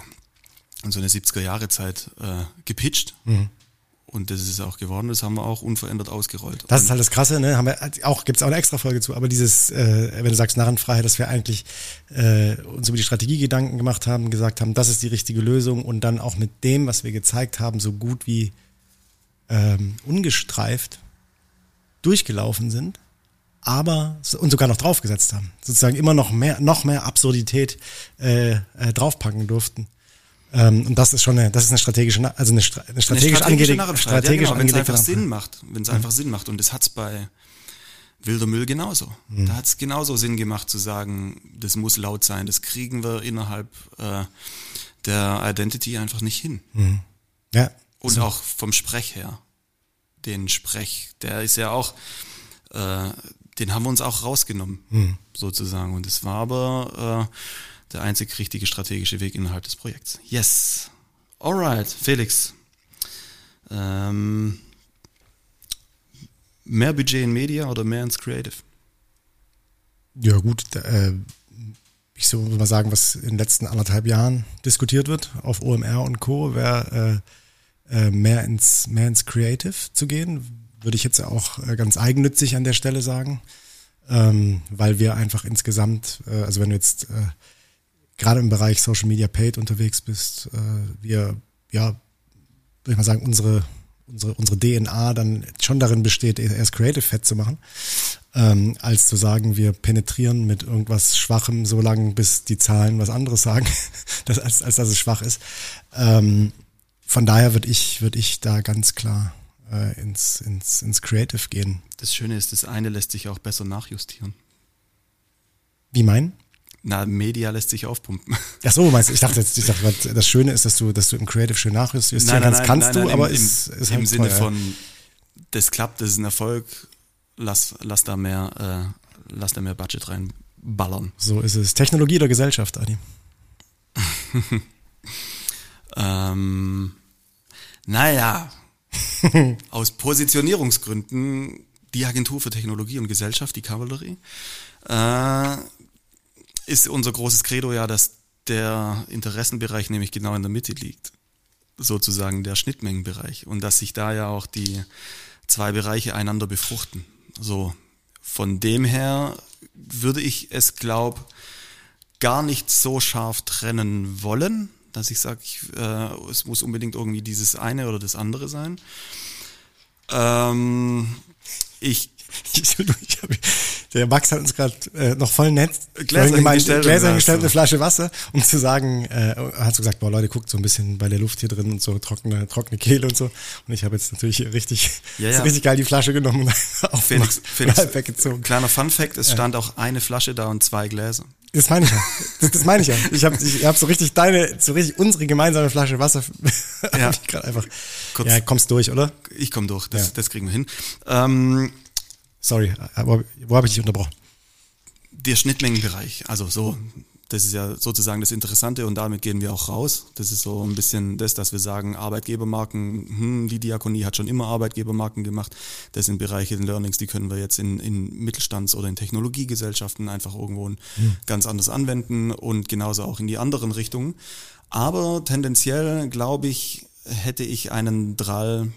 in so eine 70er-Jahre-Zeit äh, gepitcht. Mhm. Und das ist auch geworden, das haben wir auch unverändert ausgerollt. Das ist halt das Krasse, ne? Haben wir auch, gibt's auch eine extra Folge zu, aber dieses, äh, wenn du sagst Narrenfreiheit, dass wir eigentlich äh, uns über die Strategie Gedanken gemacht haben, gesagt haben, das ist die richtige Lösung und dann auch mit dem, was wir gezeigt haben, so gut wie ähm, ungestreift durchgelaufen sind aber und sogar noch draufgesetzt haben, sozusagen immer noch mehr, noch mehr Absurdität äh, äh, draufpacken durften. Ähm, und das ist schon eine, das ist eine strategische, also eine, eine strategisch eine strategische angelegte, strategisch ja, genau, wenn es einfach Sinn macht, wenn es mhm. einfach Sinn macht und das hat's bei Wilder Müll genauso. Mhm. Da hat's genauso Sinn gemacht zu sagen, das muss laut sein, das kriegen wir innerhalb äh, der Identity einfach nicht hin. Mhm. Ja. Und so. auch vom Sprech her. Den Sprech, der ist ja auch, äh, den haben wir uns auch rausgenommen, mhm. sozusagen. Und es war aber äh, der einzig richtige strategische Weg innerhalb des Projekts. Yes. Alright, Felix. Ähm, mehr Budget in Media oder mehr ins Creative? Ja, gut. Äh, ich so mal sagen, was in den letzten anderthalb Jahren diskutiert wird auf OMR und Co., wäre äh, äh, mehr, ins, mehr ins Creative zu gehen würde ich jetzt auch äh, ganz eigennützig an der Stelle sagen, ähm, weil wir einfach insgesamt, äh, also wenn du jetzt äh, gerade im Bereich Social Media Paid unterwegs bist, äh, wir, ja, würde ich mal sagen, unsere, unsere, unsere DNA dann schon darin besteht, erst Creative Fett zu machen, ähm, als zu sagen, wir penetrieren mit irgendwas Schwachem so lange, bis die Zahlen was anderes sagen, *laughs* das, als, als dass es schwach ist. Ähm, von daher würde ich, würde ich da ganz klar äh, ins, ins, ins Creative gehen. Das Schöne ist, das eine lässt sich auch besser nachjustieren. Wie mein? Na, Media lässt sich aufpumpen. *laughs* Ach so, meinst du, ich dachte jetzt, ich dachte, das Schöne ist, dass du, dass du im Creative schön nachjustieren Nein, nein, kannst, nein, kannst nein, du, nein, aber im, ist, ist im halt Sinne teuer. von, das klappt, das ist ein Erfolg, lass, lass da mehr, äh, lass da mehr Budget reinballern. So ist es. Technologie oder Gesellschaft, Adi? *laughs* Ähm, naja, *laughs* aus Positionierungsgründen die Agentur für Technologie und Gesellschaft, die Cavalry, äh, ist unser großes Credo ja, dass der Interessenbereich nämlich genau in der Mitte liegt. Sozusagen der Schnittmengenbereich. Und dass sich da ja auch die zwei Bereiche einander befruchten. So, von dem her würde ich es, glaub, gar nicht so scharf trennen wollen, dass ich sage, äh, es muss unbedingt irgendwie dieses eine oder das andere sein. Ähm, ich *laughs* der Max hat uns gerade äh, noch voll nett Gläser vorhin gemeint, hingestellt Gläser hingestellt, hast eine Flasche Wasser, um zu sagen, äh, hat so gesagt, boah Leute, guckt so ein bisschen bei der Luft hier drin und so trockene, trockene Kehle und so. Und ich habe jetzt natürlich richtig, Ja, *laughs* ja. richtig geil die Flasche genommen und *laughs* aufgemacht Felix, Felix halb weggezogen. kleiner Fun Fact, es stand auch eine Flasche da und zwei Gläser. Das meine ich ja. Das, das meine ich ja. Ich habe ich hab so richtig deine, so richtig unsere gemeinsame Flasche Wasser. Ja. ja. gerade einfach. Kurz- Ja, kommst durch, oder? Ich komme durch, das, Ja. das kriegen wir hin. Ähm, Sorry, wo, wo habe ich dich unterbrochen? der Schnittmengenbereich, also so, das ist ja sozusagen das Interessante und damit gehen wir auch raus. Das ist so ein bisschen das, dass wir sagen, Arbeitgebermarken, hm, die Diakonie hat schon immer Arbeitgebermarken gemacht. Das sind Bereiche, in Learnings, die können wir jetzt in, in Mittelstands- oder in Technologiegesellschaften einfach irgendwo ganz anders anwenden und genauso auch in die anderen Richtungen. Aber tendenziell, glaube ich, hätte ich einen Drall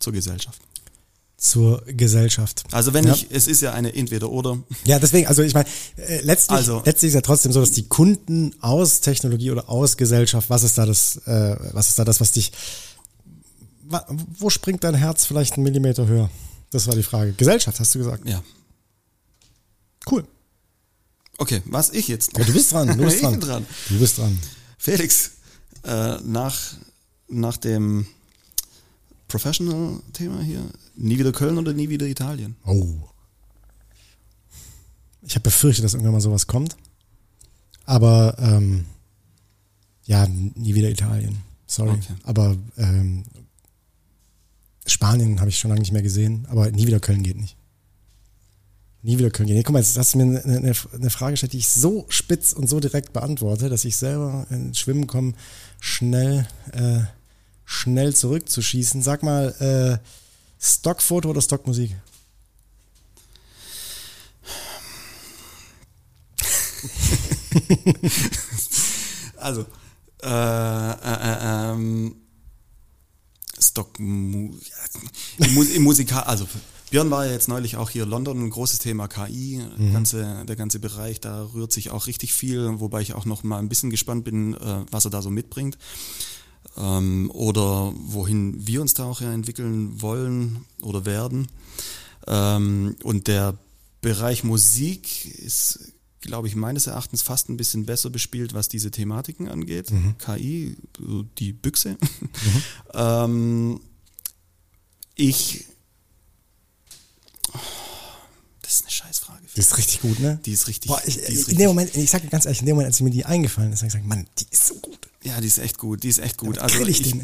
zur Gesellschaft. Zur Gesellschaft. Also wenn Ja. ich, es ist ja eine Entweder-Oder. Ja, deswegen, also ich meine, äh, letztlich, Also- letztlich ist ja trotzdem so, dass die Kunden aus Technologie oder aus Gesellschaft, was ist da das, äh, was ist da das, was dich, wo springt dein Herz vielleicht einen Millimeter höher? Das war die Frage. Gesellschaft, hast du gesagt. Ja. Cool. Okay, was ich jetzt? Ja, du bist dran, du bist *laughs* dran. dran. Du bist dran. Felix, äh, nach, nach dem Professional-Thema hier, nie wieder Köln oder nie wieder Italien? Oh. Ich habe befürchtet, dass irgendwann mal sowas kommt. Aber ähm, ja, nie wieder Italien. Sorry. Okay. Aber ähm, Spanien habe ich schon lange nicht mehr gesehen, aber nie wieder Köln geht nicht. Nie wieder Köln geht. Nee, guck mal, jetzt hast du mir eine, eine, eine Frage gestellt, die ich so spitz und so direkt beantworte, dass ich selber ins Schwimmen komme, schnell, äh, schnell zurückzuschießen. Sag mal, äh, Stockfoto oder Stockmusik? *laughs* Also, äh, äh, äh, ähm, Stock, Mu- ja, im, Musikal, also Björn war ja jetzt neulich auch hier in London, ein großes Thema KI, ganze, der ganze Bereich, da rührt sich auch richtig viel, wobei ich auch noch mal ein bisschen gespannt bin, äh, was er da so mitbringt. Ähm, oder wohin wir uns da auch ja entwickeln wollen oder werden. Ähm, und der Bereich Musik ist, glaube ich, meines Erachtens fast ein bisschen besser bespielt, was diese Thematiken angeht. KI, so die Büchse. *laughs* ähm, ich. Das ist eine Scheißfrage. Die ist richtig gut, ne? Die ist richtig. Boah, ich, die ist in richtig dem Moment, ich sag dir ganz ehrlich, in dem Moment, als mir die eingefallen ist, habe ich gesagt, Mann, die ist so gut. Ja, die ist echt gut. Die ist echt gut. Damit grill ich ich,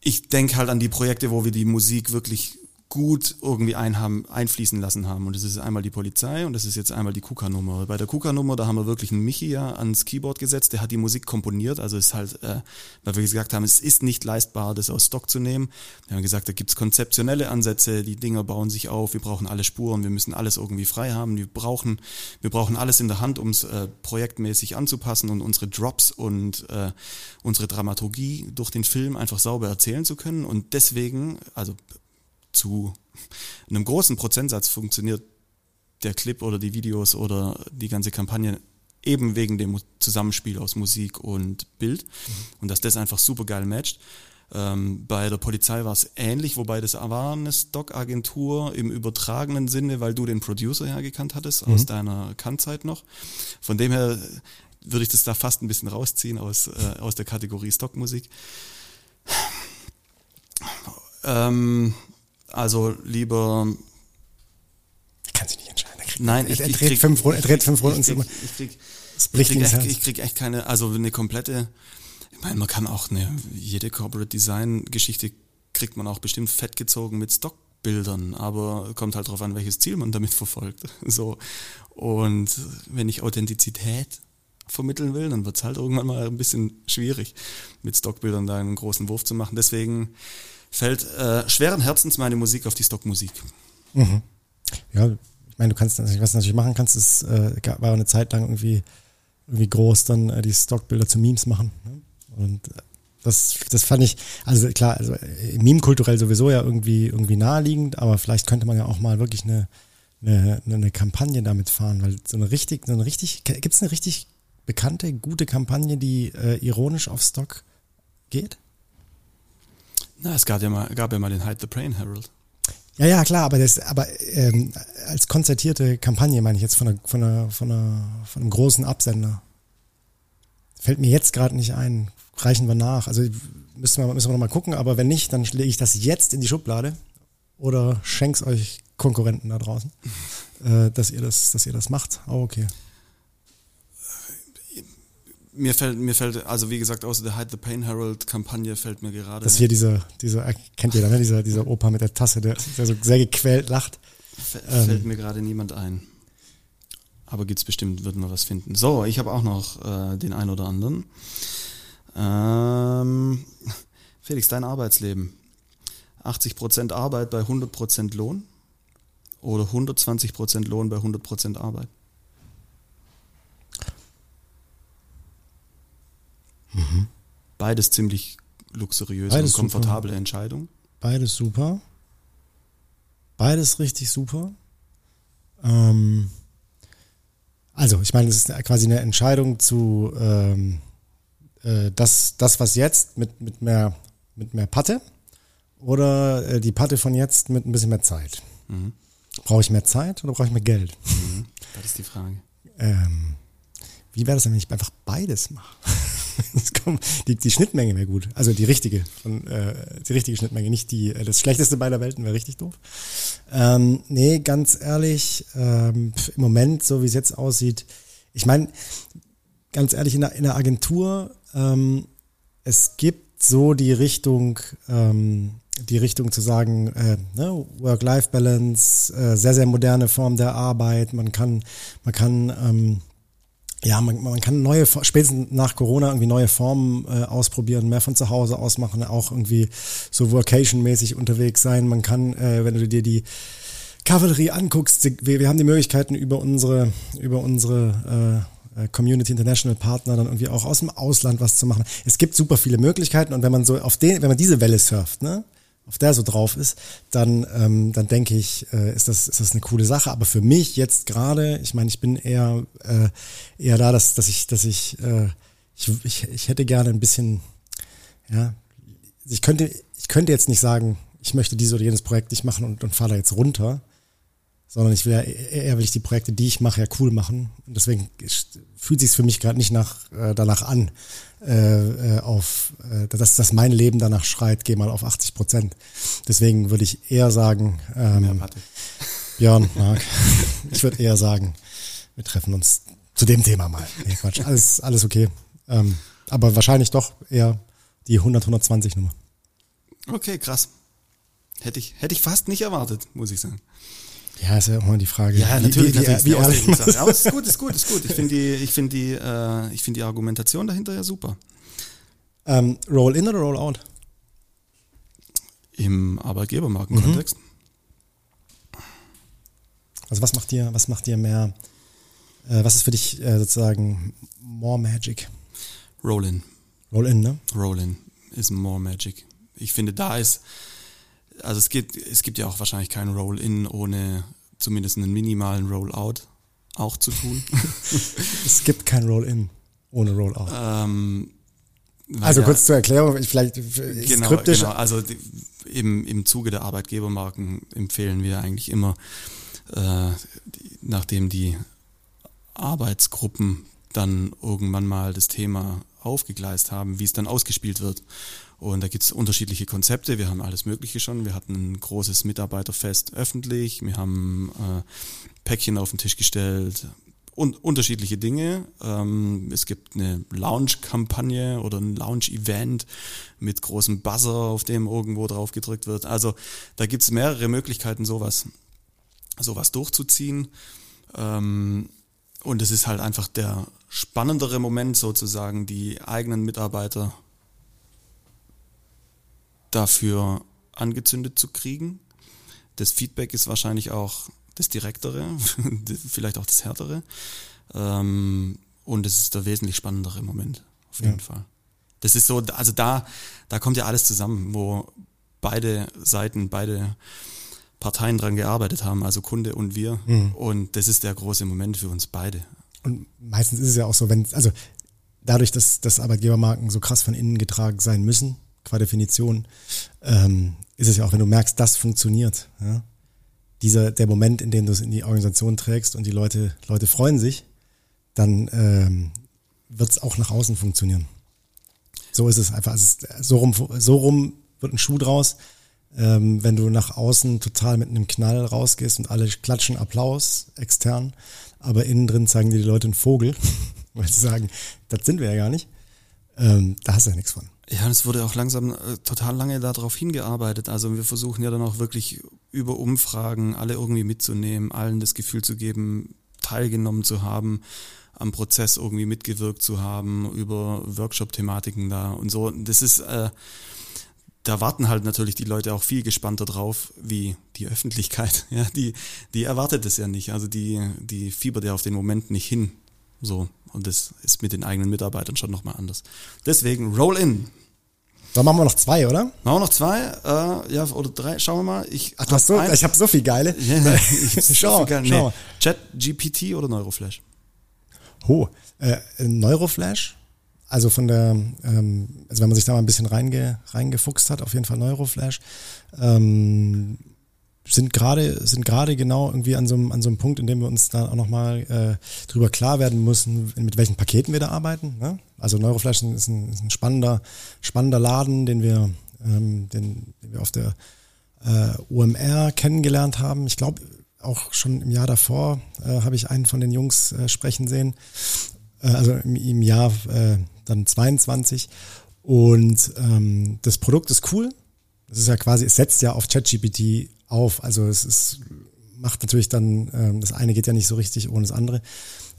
ich denke halt an die Projekte, wo wir die Musik wirklich gut irgendwie einhaben, einfließen lassen haben. Und das ist einmal die Polizei und das ist jetzt einmal die KUKA-Nummer. Bei der KUKA-Nummer, da haben wir wirklich einen Michi ja ans Keyboard gesetzt, der hat die Musik komponiert. Also ist halt, äh, weil wir gesagt haben, es ist nicht leistbar, das aus Stock zu nehmen. Wir haben gesagt, da gibt's konzeptionelle Ansätze, die Dinger bauen sich auf, wir brauchen alle Spuren, wir müssen alles irgendwie frei haben, wir brauchen, wir brauchen alles in der Hand, um es äh, projektmäßig anzupassen und unsere Drops und äh, unsere Dramaturgie durch den Film einfach sauber erzählen zu können. Und deswegen, also zu einem großen Prozentsatz funktioniert der Clip oder die Videos oder die ganze Kampagne eben wegen dem Zusammenspiel aus Musik und Bild und dass das einfach super geil matcht. Ähm, bei der Polizei war es ähnlich, wobei das war eine Stock-Agentur im übertragenen Sinne, weil du den Producer hergekannt hattest aus deiner Kannzeit noch. Von dem her würde ich das da fast ein bisschen rausziehen aus, äh, aus der Kategorie Stockmusik. Ähm, also lieber, Der kann sich nicht entscheiden, der Nein, ich, er, dreht krieg, fünf, er dreht fünf Runden. Ich krieg, ich krieg, ich krieg, echt, ich krieg echt keine, also eine komplette, ich meine, man kann auch eine, jede Corporate Design Geschichte kriegt man auch bestimmt fett gezogen mit Stockbildern, aber kommt halt darauf an, welches Ziel man damit *laughs* verfolgt. So. Und wenn ich Authentizität vermitteln will, dann wird es halt irgendwann mal ein bisschen schwierig, mit Stockbildern da einen großen Wurf zu machen. Deswegen fällt äh, schweren Herzens meine Musik auf die Stockmusik. Mhm. Ja, ich meine, du kannst was du natürlich machen kannst, ist, äh, war eine Zeit lang irgendwie, irgendwie groß, dann äh, die Stockbilder zu Memes machen. Ne? Und äh, das, das fand ich, also klar, also äh, Meme kulturell sowieso ja irgendwie, irgendwie naheliegend, aber vielleicht könnte man ja auch mal wirklich eine, eine, eine Kampagne damit fahren, weil so eine richtig, so eine richtig, gibt es eine richtig bekannte, gute Kampagne, die äh, ironisch auf Stock geht? Na, es gab ja mal, gab ja mal den Hide the Brain Herald. Ja, ja, klar, aber das, aber ähm, als konzertierte Kampagne meine ich jetzt von einer, von einer, von einer, von einem großen Absender. Fällt mir jetzt gerade nicht ein. Reichen wir nach. Also müssen wir, müssen wir noch mal gucken, aber wenn nicht, dann lege ich das jetzt in die Schublade oder schenk's euch Konkurrenten da draußen, *laughs* äh, dass ihr das, dass ihr das macht. Oh, okay mir fällt, mir fällt, also wie gesagt, außer der Hide the Pain Herald Kampagne fällt mir gerade. Das hier diese, diese, kennt ihr da, ne? Dieser, dieser Opa mit der Tasse, der, der so sehr gequält lacht. Fällt ähm. mir gerade niemand ein. Aber gibt's bestimmt, wird man was finden. So, ich habe auch noch äh, den ein oder anderen. Ähm, Felix, dein Arbeitsleben. 80% Arbeit bei 100% Lohn oder 120% Lohn bei 100% Arbeit? Mhm. Beides ziemlich luxuriöse Beides und komfortable super. Entscheidung. Beides super. Beides richtig super. Ähm, also, ich meine, es ist quasi eine Entscheidung zu ähm, äh, das, das, was jetzt mit, mit, mehr, mit mehr Patte oder äh, die Patte von jetzt mit ein bisschen mehr Zeit. Mhm. Brauche ich mehr Zeit oder brauche ich mehr Geld? Mhm. Das ist die Frage. Ähm, wie wäre das, wenn ich einfach beides mache? Die, die Schnittmenge wäre gut. Also die richtige, von, äh, die richtige Schnittmenge, nicht die, äh, das schlechteste beider Welten wäre richtig doof. Ähm, nee, ganz ehrlich, ähm, im Moment, so wie es jetzt aussieht, ich meine, ganz ehrlich, in der, in der Agentur, ähm, es gibt so die Richtung, ähm, die Richtung zu sagen, äh, ne, Work-Life-Balance, äh, sehr, sehr moderne Form der Arbeit, man kann, man kann ähm, ja, man, man kann neue, spätestens nach Corona irgendwie neue Formen äh, ausprobieren, mehr von zu Hause aus machen, auch irgendwie so Vocation-mäßig unterwegs sein. Man kann, äh, wenn du dir die Kavallerie anguckst, wir, wir haben die Möglichkeiten über unsere, über unsere äh, äh, Community International Partner dann irgendwie auch aus dem Ausland was zu machen. Es gibt super viele Möglichkeiten und wenn man so auf den, wenn man diese Welle surft, ne, auf der so drauf ist, dann, ähm, dann denke ich, äh, ist, das, ist das eine coole Sache. Aber für mich jetzt gerade, ich meine, ich bin eher, äh, eher da, dass, dass ich, dass ich, äh, ich, ich, ich hätte gerne ein bisschen, ja, ich könnte, ich könnte jetzt nicht sagen, ich möchte dieses oder jenes Projekt nicht machen und, und fahre da jetzt runter, sondern ich will ja, eher will ich die Projekte, die ich mache, ja cool machen. Und deswegen fühlt sich für mich gerade nicht nach, äh, danach an, äh, äh, auf, äh, dass, dass mein Leben danach schreit, geh mal auf 80 Prozent. Deswegen würde ich eher sagen, ähm, Björn, Marc, *laughs* ich würde eher sagen, wir treffen uns zu dem Thema mal. Nee, Quatsch, alles, alles okay. Ähm, aber wahrscheinlich doch eher die 100, 120 Nummer. Okay, krass. Hätte ich, hätte ich fast nicht erwartet, muss ich sagen. Ja, ist ja auch mal die Frage. Ja, natürlich, wie, natürlich. Wie, wie *laughs* Aber es ist gut, ist gut, ist gut. Ich finde die, ich finde die, äh, ich finde die Argumentation dahinter ja super. Ähm, roll in oder roll out? Im Arbeitgebermarkenkontext. Mhm. Also was macht dir, was macht dir mehr, äh, was ist für dich äh, sozusagen more magic? Roll in. Roll in, ne? Roll in is more magic. Ich finde, da ist, also es gibt, es gibt ja auch wahrscheinlich keinen Roll-In ohne zumindest einen minimalen Roll-Out auch zu tun. *laughs* es gibt kein Roll-In ohne Roll-Out. Ähm, also ja, kurz zur Erklärung, vielleicht ist genau, kryptisch. Genau, also die, im, im Zuge der Arbeitgebermarken empfehlen wir eigentlich immer, äh, die, nachdem die Arbeitsgruppen dann irgendwann mal das Thema aufgegleist haben, wie es dann ausgespielt wird Und da gibt's unterschiedliche Konzepte. Wir haben alles Mögliche schon. Wir hatten ein großes Mitarbeiterfest öffentlich. Wir haben äh, Päckchen auf den Tisch gestellt. Und unterschiedliche Dinge. Ähm, es gibt eine Lounge-Kampagne oder ein Lounge-Event mit großem Buzzer, auf dem irgendwo drauf gedrückt wird. Also da gibt's mehrere Möglichkeiten, sowas, sowas durchzuziehen. Ähm, und es ist halt einfach der spannendere Moment sozusagen, die eigenen Mitarbeiter dafür angezündet zu kriegen. Das Feedback ist wahrscheinlich auch das direktere, *laughs* vielleicht auch das härtere. Ähm, und es ist der wesentlich spannendere Moment, auf jeden ja. Fall. Das ist so, also da, da kommt ja alles zusammen, wo beide Seiten, beide Parteien dran gearbeitet haben, also Kunde und wir. Mhm. Und das ist der große Moment für uns beide. Und meistens ist es ja auch so, wenn, also dadurch, dass, dass Arbeitgebermarken so krass von innen getragen sein müssen, qua Definition, ähm, ist es ja auch, wenn du merkst, das funktioniert. Ja? Dieser, der Moment, in dem du es in die Organisation trägst und die Leute, Leute freuen sich, dann ähm, wird es auch nach außen funktionieren. So ist es einfach. Also so, rum, so rum wird ein Schuh draus. Ähm, wenn du nach außen total mit einem Knall rausgehst und alle klatschen Applaus extern, aber innen drin zeigen dir die Leute einen Vogel, *laughs* weil sie sagen, das sind wir ja gar nicht. Ähm, da hast du ja nichts von. Ja, es wurde auch langsam äh, total lange darauf hingearbeitet. Also wir versuchen ja dann auch wirklich über Umfragen alle irgendwie mitzunehmen, allen das Gefühl zu geben, teilgenommen zu haben, am Prozess irgendwie mitgewirkt zu haben, über Workshop-Thematiken da und so. Das ist, äh, da warten halt natürlich die Leute auch viel gespannter drauf, wie die Öffentlichkeit. *laughs* Ja, die, die erwartet es ja nicht. Also die, die fiebert ja auf den Moment nicht hin. So. Und das ist mit den eigenen Mitarbeitern schon nochmal anders. Deswegen Roll in. Dann machen wir noch zwei, oder? Machen wir noch zwei, äh, ja, oder drei, schauen wir mal. Ich Ach, du hast so, ich habe so viel geile. *laughs* Ja, ich *laughs* hab schau, so viel geile. Nee. Chat GPT oder Neuroflash? Oh, äh, Neuroflash also von der, ähm, also wenn man sich da mal ein bisschen reinge, reingefuchst hat, auf jeden Fall Neuroflash, ähm, sind gerade sind gerade genau irgendwie an so, einem, an so einem Punkt, in dem wir uns da auch nochmal äh, drüber klar werden müssen, mit welchen Paketen wir da arbeiten. Ne? Also Neuroflash ist ein, ist ein spannender, spannender Laden, den wir, ähm, den, den wir auf der äh, UMR kennengelernt haben. Ich glaube, auch schon im Jahr davor äh, habe ich einen von den Jungs äh, sprechen sehen. Äh, also im, im Jahr äh, dann 22. Und ähm, das Produkt ist cool. Das ist ja quasi, es setzt ja auf ChatGPT auf. Also es ist, macht natürlich dann, ähm, das eine geht ja nicht so richtig ohne das andere.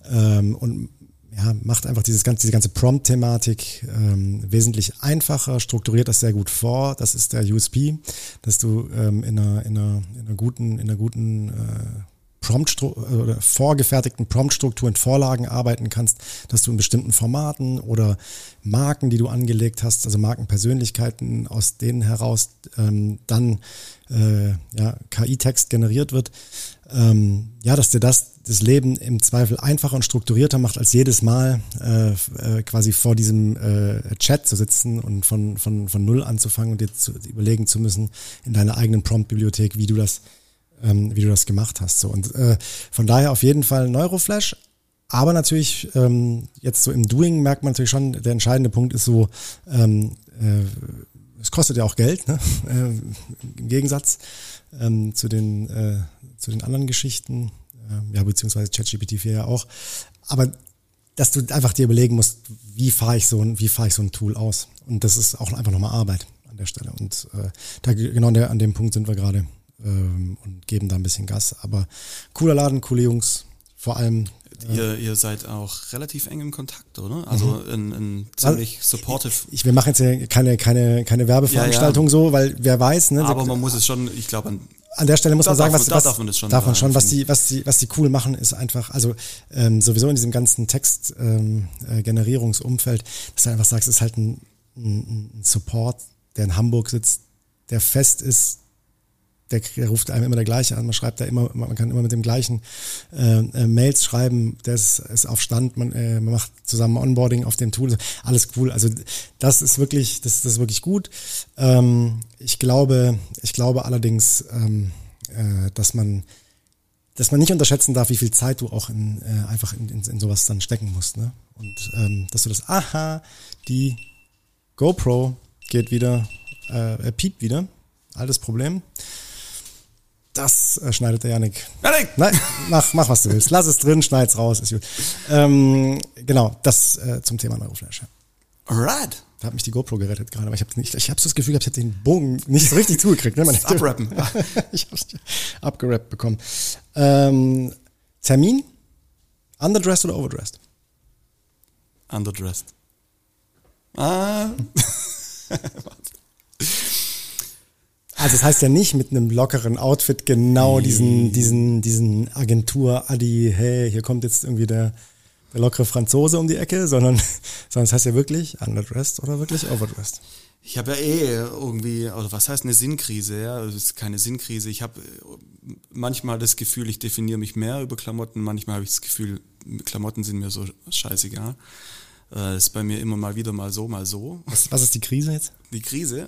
Ähm, und ja, macht einfach dieses ganze, diese ganze Prompt-Thematik ähm, wesentlich einfacher, strukturiert das sehr gut vor. Das ist der USP, dass du ähm, in, einer, in, einer, in einer guten, in einer guten äh, Prompt oder vorgefertigten Prompt-Strukturen, Vorlagen arbeiten kannst, dass du in bestimmten Formaten oder Marken, die du angelegt hast, also Markenpersönlichkeiten, aus denen heraus ähm, dann äh, ja, KI-Text generiert wird, ähm, ja, dass dir das das Leben im Zweifel einfacher und strukturierter macht, als jedes Mal äh, äh, quasi vor diesem äh, Chat zu sitzen und von, von, von Null anzufangen und dir zu, überlegen zu müssen in deiner eigenen Prompt-Bibliothek, wie du das ähm, wie du das gemacht hast. So. Und äh, von daher auf jeden Fall Neuroflash. Aber natürlich, ähm, jetzt so im Doing merkt man natürlich schon, der entscheidende Punkt ist so, ähm, äh, es kostet ja auch Geld, ne? *laughs* äh, im Gegensatz ähm, zu, den, äh, zu den anderen Geschichten, äh, ja, beziehungsweise ChatGPT 4 ja auch. Aber dass du einfach dir überlegen musst, wie fahre ich so ein, wie fahre ich so ein Tool aus? Und das ist auch einfach nochmal Arbeit an der Stelle. Und äh, da genau an, dem Punkt sind wir gerade ähm, und geben da ein bisschen Gas. Aber cooler Laden, coole Jungs, vor allem. Äh, ihr, ihr seid auch relativ eng im Kontakt, oder? Also mhm. ein, ein ziemlich supportive. Ich, wir machen jetzt keine, keine, keine Werbeveranstaltung ja, ja. so, weil wer weiß, ne? Aber man muss es schon, ich glaube, an an der Stelle muss man sagen, was, was darf man das schon, darf man schon was die, was die, was die cool machen, ist einfach, also ähm, sowieso in diesem ganzen Text-Generierungsumfeld, ähm, äh, dass du einfach sagst, ist halt ein, ein, ein Support, der in Hamburg sitzt, der fest ist, der, der ruft einem immer der gleiche an, man schreibt da immer, man kann immer mit dem gleichen äh, äh, Mails schreiben, der ist, auf Stand, man, äh, man macht zusammen Onboarding auf dem Tool, alles cool. Also das ist wirklich, das, das ist wirklich gut. Ähm, ich glaube, ich glaube allerdings, ähm, äh, dass man dass man nicht unterschätzen darf, wie viel Zeit du auch in, äh, einfach in, in, in sowas dann stecken musst. Ne? Und ähm, dass du das, aha, die GoPro geht wieder, äh, er piept wieder. Altes Problem. Das äh, schneidet der Janik. Janik! Nein, mach, mach was du willst. Lass es drin, schneid's raus, ist gut. Ähm, genau, das äh, zum Thema Neuroflash. Alright. Da hat mich die GoPro gerettet gerade, aber ich habe nicht, ich habe so das Gefühl, ich habe den Bogen nicht so richtig *laughs* zugekriegt. Ne? Man hätte- Abrappen. *laughs* ich habe abgerappt bekommen. Ähm, Termin? Underdressed oder overdressed? Underdressed. Ah. *laughs* Also das heißt ja nicht mit einem lockeren Outfit genau diesen, diesen, diesen Agentur-Adi, hey, hier kommt jetzt irgendwie der, der lockere Franzose um die Ecke, sondern, *laughs* sondern das heißt ja wirklich underdressed oder wirklich overdressed. Ich habe ja eh irgendwie, oder was heißt eine Sinnkrise? Ja, es ist keine Sinnkrise. Ich habe äh, manchmal das Gefühl, ich definiere mich mehr über Klamotten. Manchmal habe ich das Gefühl, Klamotten sind mir so scheißegal. Äh, ist bei mir immer mal wieder mal so, mal so. Was, was ist die Krise jetzt? Die Krise.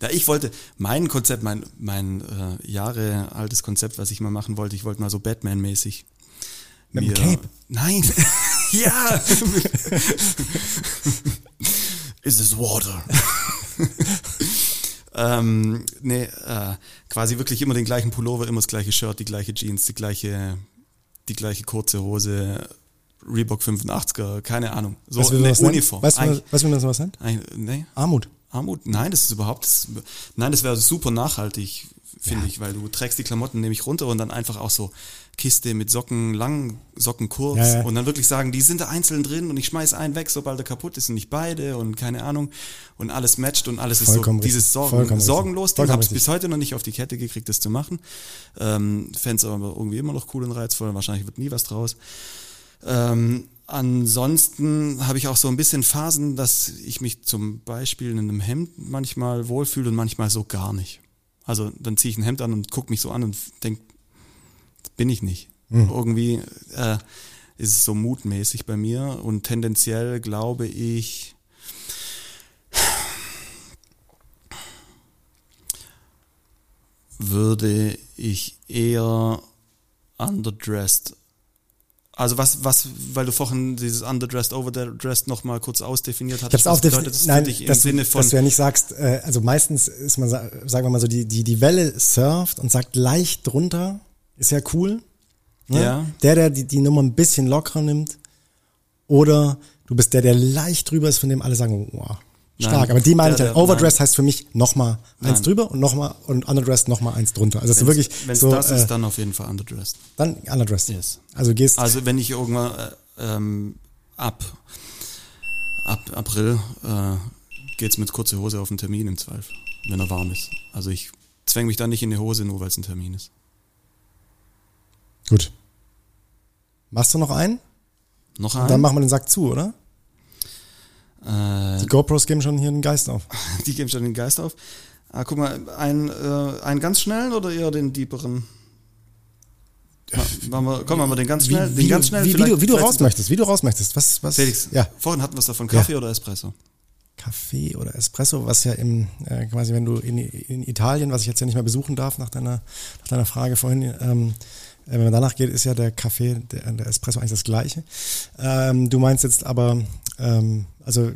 Ja, ich wollte mein Konzept, mein mein äh, Jahre altes Konzept, was ich mal machen wollte. Ich wollte mal so Batman-mäßig. Mit mir- Cape? Nein. *laughs* ja. Is this water? *laughs* ähm, nee, äh, quasi wirklich immer den gleichen Pullover, immer das gleiche Shirt, die gleiche Jeans, die gleiche, die gleiche kurze Hose, Reebok 85er, keine Ahnung. So was eine? Uniform. Weißt du, was will man sowas nennt? nee. Armut. Armut? Nein, das ist überhaupt, das, nein, das wäre super nachhaltig, finde ich, weil du trägst die Klamotten nämlich runter und dann einfach auch so Kiste mit Socken lang, Socken kurz Ja, ja. und dann wirklich sagen, die sind da einzeln drin und ich schmeiß einen weg, sobald er kaputt ist und nicht beide und keine Ahnung und alles matcht und alles Vollkommen ist so dieses richtig. Sorgen, Vollkommen sorgenlos. Den habe ich bis heute noch nicht auf die Kette gekriegt, das zu machen. Ähm, es aber irgendwie immer noch cool und reizvoll. Wahrscheinlich wird nie was draus. Ähm, ansonsten habe ich auch so ein bisschen Phasen, dass ich mich zum Beispiel in einem Hemd manchmal wohlfühle und manchmal so gar nicht. Also dann ziehe ich ein Hemd an und gucke mich so an und denke, bin ich nicht. Irgendwie äh, ist es so mutmäßig bei mir und tendenziell glaube ich, würde ich eher underdressed. Also was, was, weil du vorhin dieses underdressed, overdressed nochmal kurz ausdefiniert Ich hattest, was bedeutet das nein, dich im dass, Sinne von, dass du ja nicht sagst, äh, also meistens ist man, sa- sagen wir mal so, die, die, die Welle surft und sagt leicht drunter, ist ja cool. Ne? Ja. Der, der die, die Nummer ein bisschen lockerer nimmt. Oder du bist der, der leicht drüber ist, von dem alle sagen, wow, stark. Aber die meine ich ja. der- Overdressed heißt für mich nochmal eins Nein. drüber und nochmal und underdressed nochmal eins drunter. Also du wirklich wenn es so, das äh, ist, dann auf jeden Fall underdressed. dann underdressed. Yes. Also gehst, Also wenn ich irgendwann äh, ähm, ab, ab April äh, geht's mit kurzer Hose auf den Termin im Zweifel, wenn er warm ist. Also ich zwänge mich dann nicht in die Hose, nur weil es ein Termin ist. gut. Machst du noch einen? Noch Und ein? dann machen wir den Sack zu, oder? Äh, Die GoPros geben schon hier einen Geist auf. *laughs* die geben schon den Geist auf. Ah, guck mal, einen, äh, einen ganz schnellen oder eher den deeperen? Ma- Machen wir, komm, machen wir den ganz schnell. wie, den wie, ganz schnell wie, wie, du, wie du raus möchtest, wie du raus möchtest. Was, was? Felix, Ja. vorhin hatten wir es davon, Kaffee oder Espresso? Kaffee oder Espresso, was ja im, äh, quasi, wenn du in, in Italien, was ich jetzt ja nicht mehr besuchen darf, nach deiner, nach deiner Frage vorhin, ähm, äh, wenn man danach geht, ist ja der Kaffee, der, der Espresso eigentlich das gleiche. Ähm, du meinst jetzt aber, ähm, also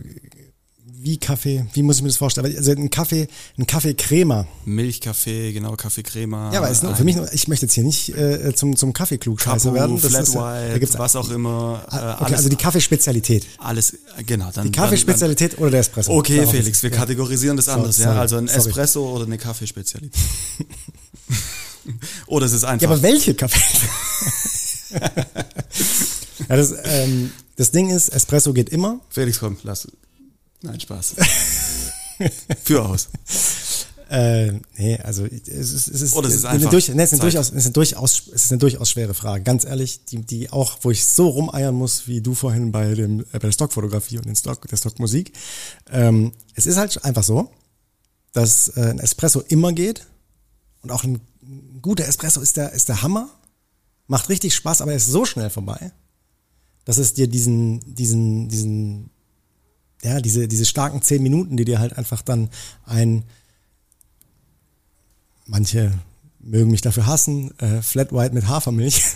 wie Kaffee, wie muss ich mir das vorstellen? Also ein Kaffee, ein Kaffeecrema. Milchkaffee, genau, Kaffeecrema. Ja, aber ist nur, für mich, ich möchte jetzt hier nicht äh, zum, zum Kaffeeklugscheißer Capu, werden. Das Flat ist, ja- White, da gibt's, was auch immer. äh, Ah, okay, alles, also die Kaffeespezialität. alles, äh, genau. Dann, Die Kaffeespezialität oder der Espresso. Dann, okay, Darauf Felix, wir ja. kategorisieren das anders. sorry, ja, also ein sorry. Espresso oder eine Kaffeespezialität. *laughs* oder es ist einfach. Ja, aber welche Kaffee? *laughs* ja, das, ähm, das Ding ist, Espresso geht immer. Felix, komm, lass. Nein, Spaß. *laughs* Für aus. Äh, nee, also es ist, es ist, Oder es ist eine durch, nee, es sind Zeit. durchaus, es sind durchaus, es ist eine durchaus schwere Frage. Ganz ehrlich, die, die auch, wo ich so rumeiern muss, wie du vorhin bei dem, äh, bei der Stockfotografie und den Stock, der Stockmusik. Ähm, es ist halt einfach so, dass äh, ein Espresso immer geht und auch ein guter Espresso ist der, ist der Hammer, macht richtig Spaß, aber er ist so schnell vorbei, dass es dir diesen, diesen, diesen, ja, diese, diese starken zehn Minuten, die dir halt einfach dann ein Manche mögen mich dafür hassen. Äh, Flat White mit Hafermilch. *laughs*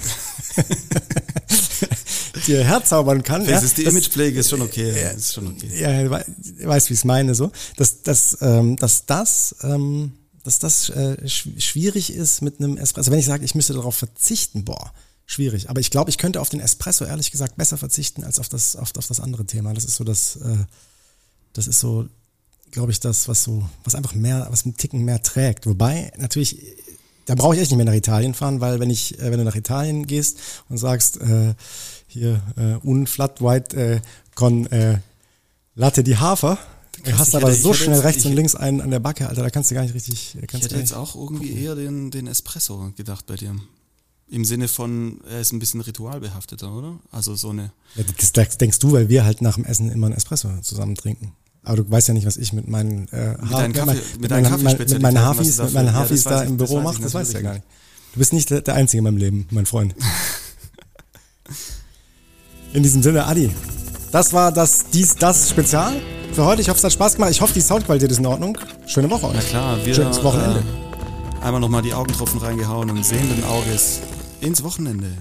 dir herzaubern kann. Das ja, ist die das, Imagepflege, ist schon okay. Ja, ist schon okay. Ja, du weißt, wie ich es meine, so. Dass, dass, ähm, dass das, ähm, dass das äh, schwierig ist mit einem Espresso. Also wenn ich sage, ich müsste darauf verzichten, boah, schwierig. Aber ich glaube, ich könnte auf den Espresso ehrlich gesagt besser verzichten als auf das, auf, auf das andere Thema. Das ist so das, äh, das ist so, glaube ich, das, was so, was einfach mehr, was einen Ticken mehr trägt. Wobei, natürlich, da brauche ich echt nicht mehr nach Italien fahren, weil wenn ich, äh, wenn du nach Italien gehst und sagst, äh, hier, äh, un flat white äh, con äh, Latte di Hafer, Du hast aber so schnell jetzt, rechts und links einen an der Backe, Alter, da kannst du gar nicht richtig. Kannst ich hätte jetzt auch irgendwie eher den, den Espresso gedacht bei dir. Im Sinne von, er ist ein bisschen ritualbehafteter, oder? Also so eine. Ja, das denkst du, weil wir halt nach dem Essen immer einen Espresso zusammen trinken. Aber du weißt ja nicht, was ich mit meinen äh, mit Kaffee, mit, mit, meinen, mit meinen Hafis, mit meinen Hafis ja, da im Büro mache, das weißt du ja gar nicht. Du bist nicht der, der Einzige in meinem Leben, mein Freund. *laughs* in diesem Sinne, Adi, das war das dies das Spezial für heute. Ich hoffe, es hat Spaß gemacht. Ich hoffe, die Soundqualität ist in Ordnung. Schöne Woche euch. Na klar, wir, Schönes Wochenende. Äh, einmal nochmal die Augentropfen reingehauen und sehenden Auges ins Wochenende.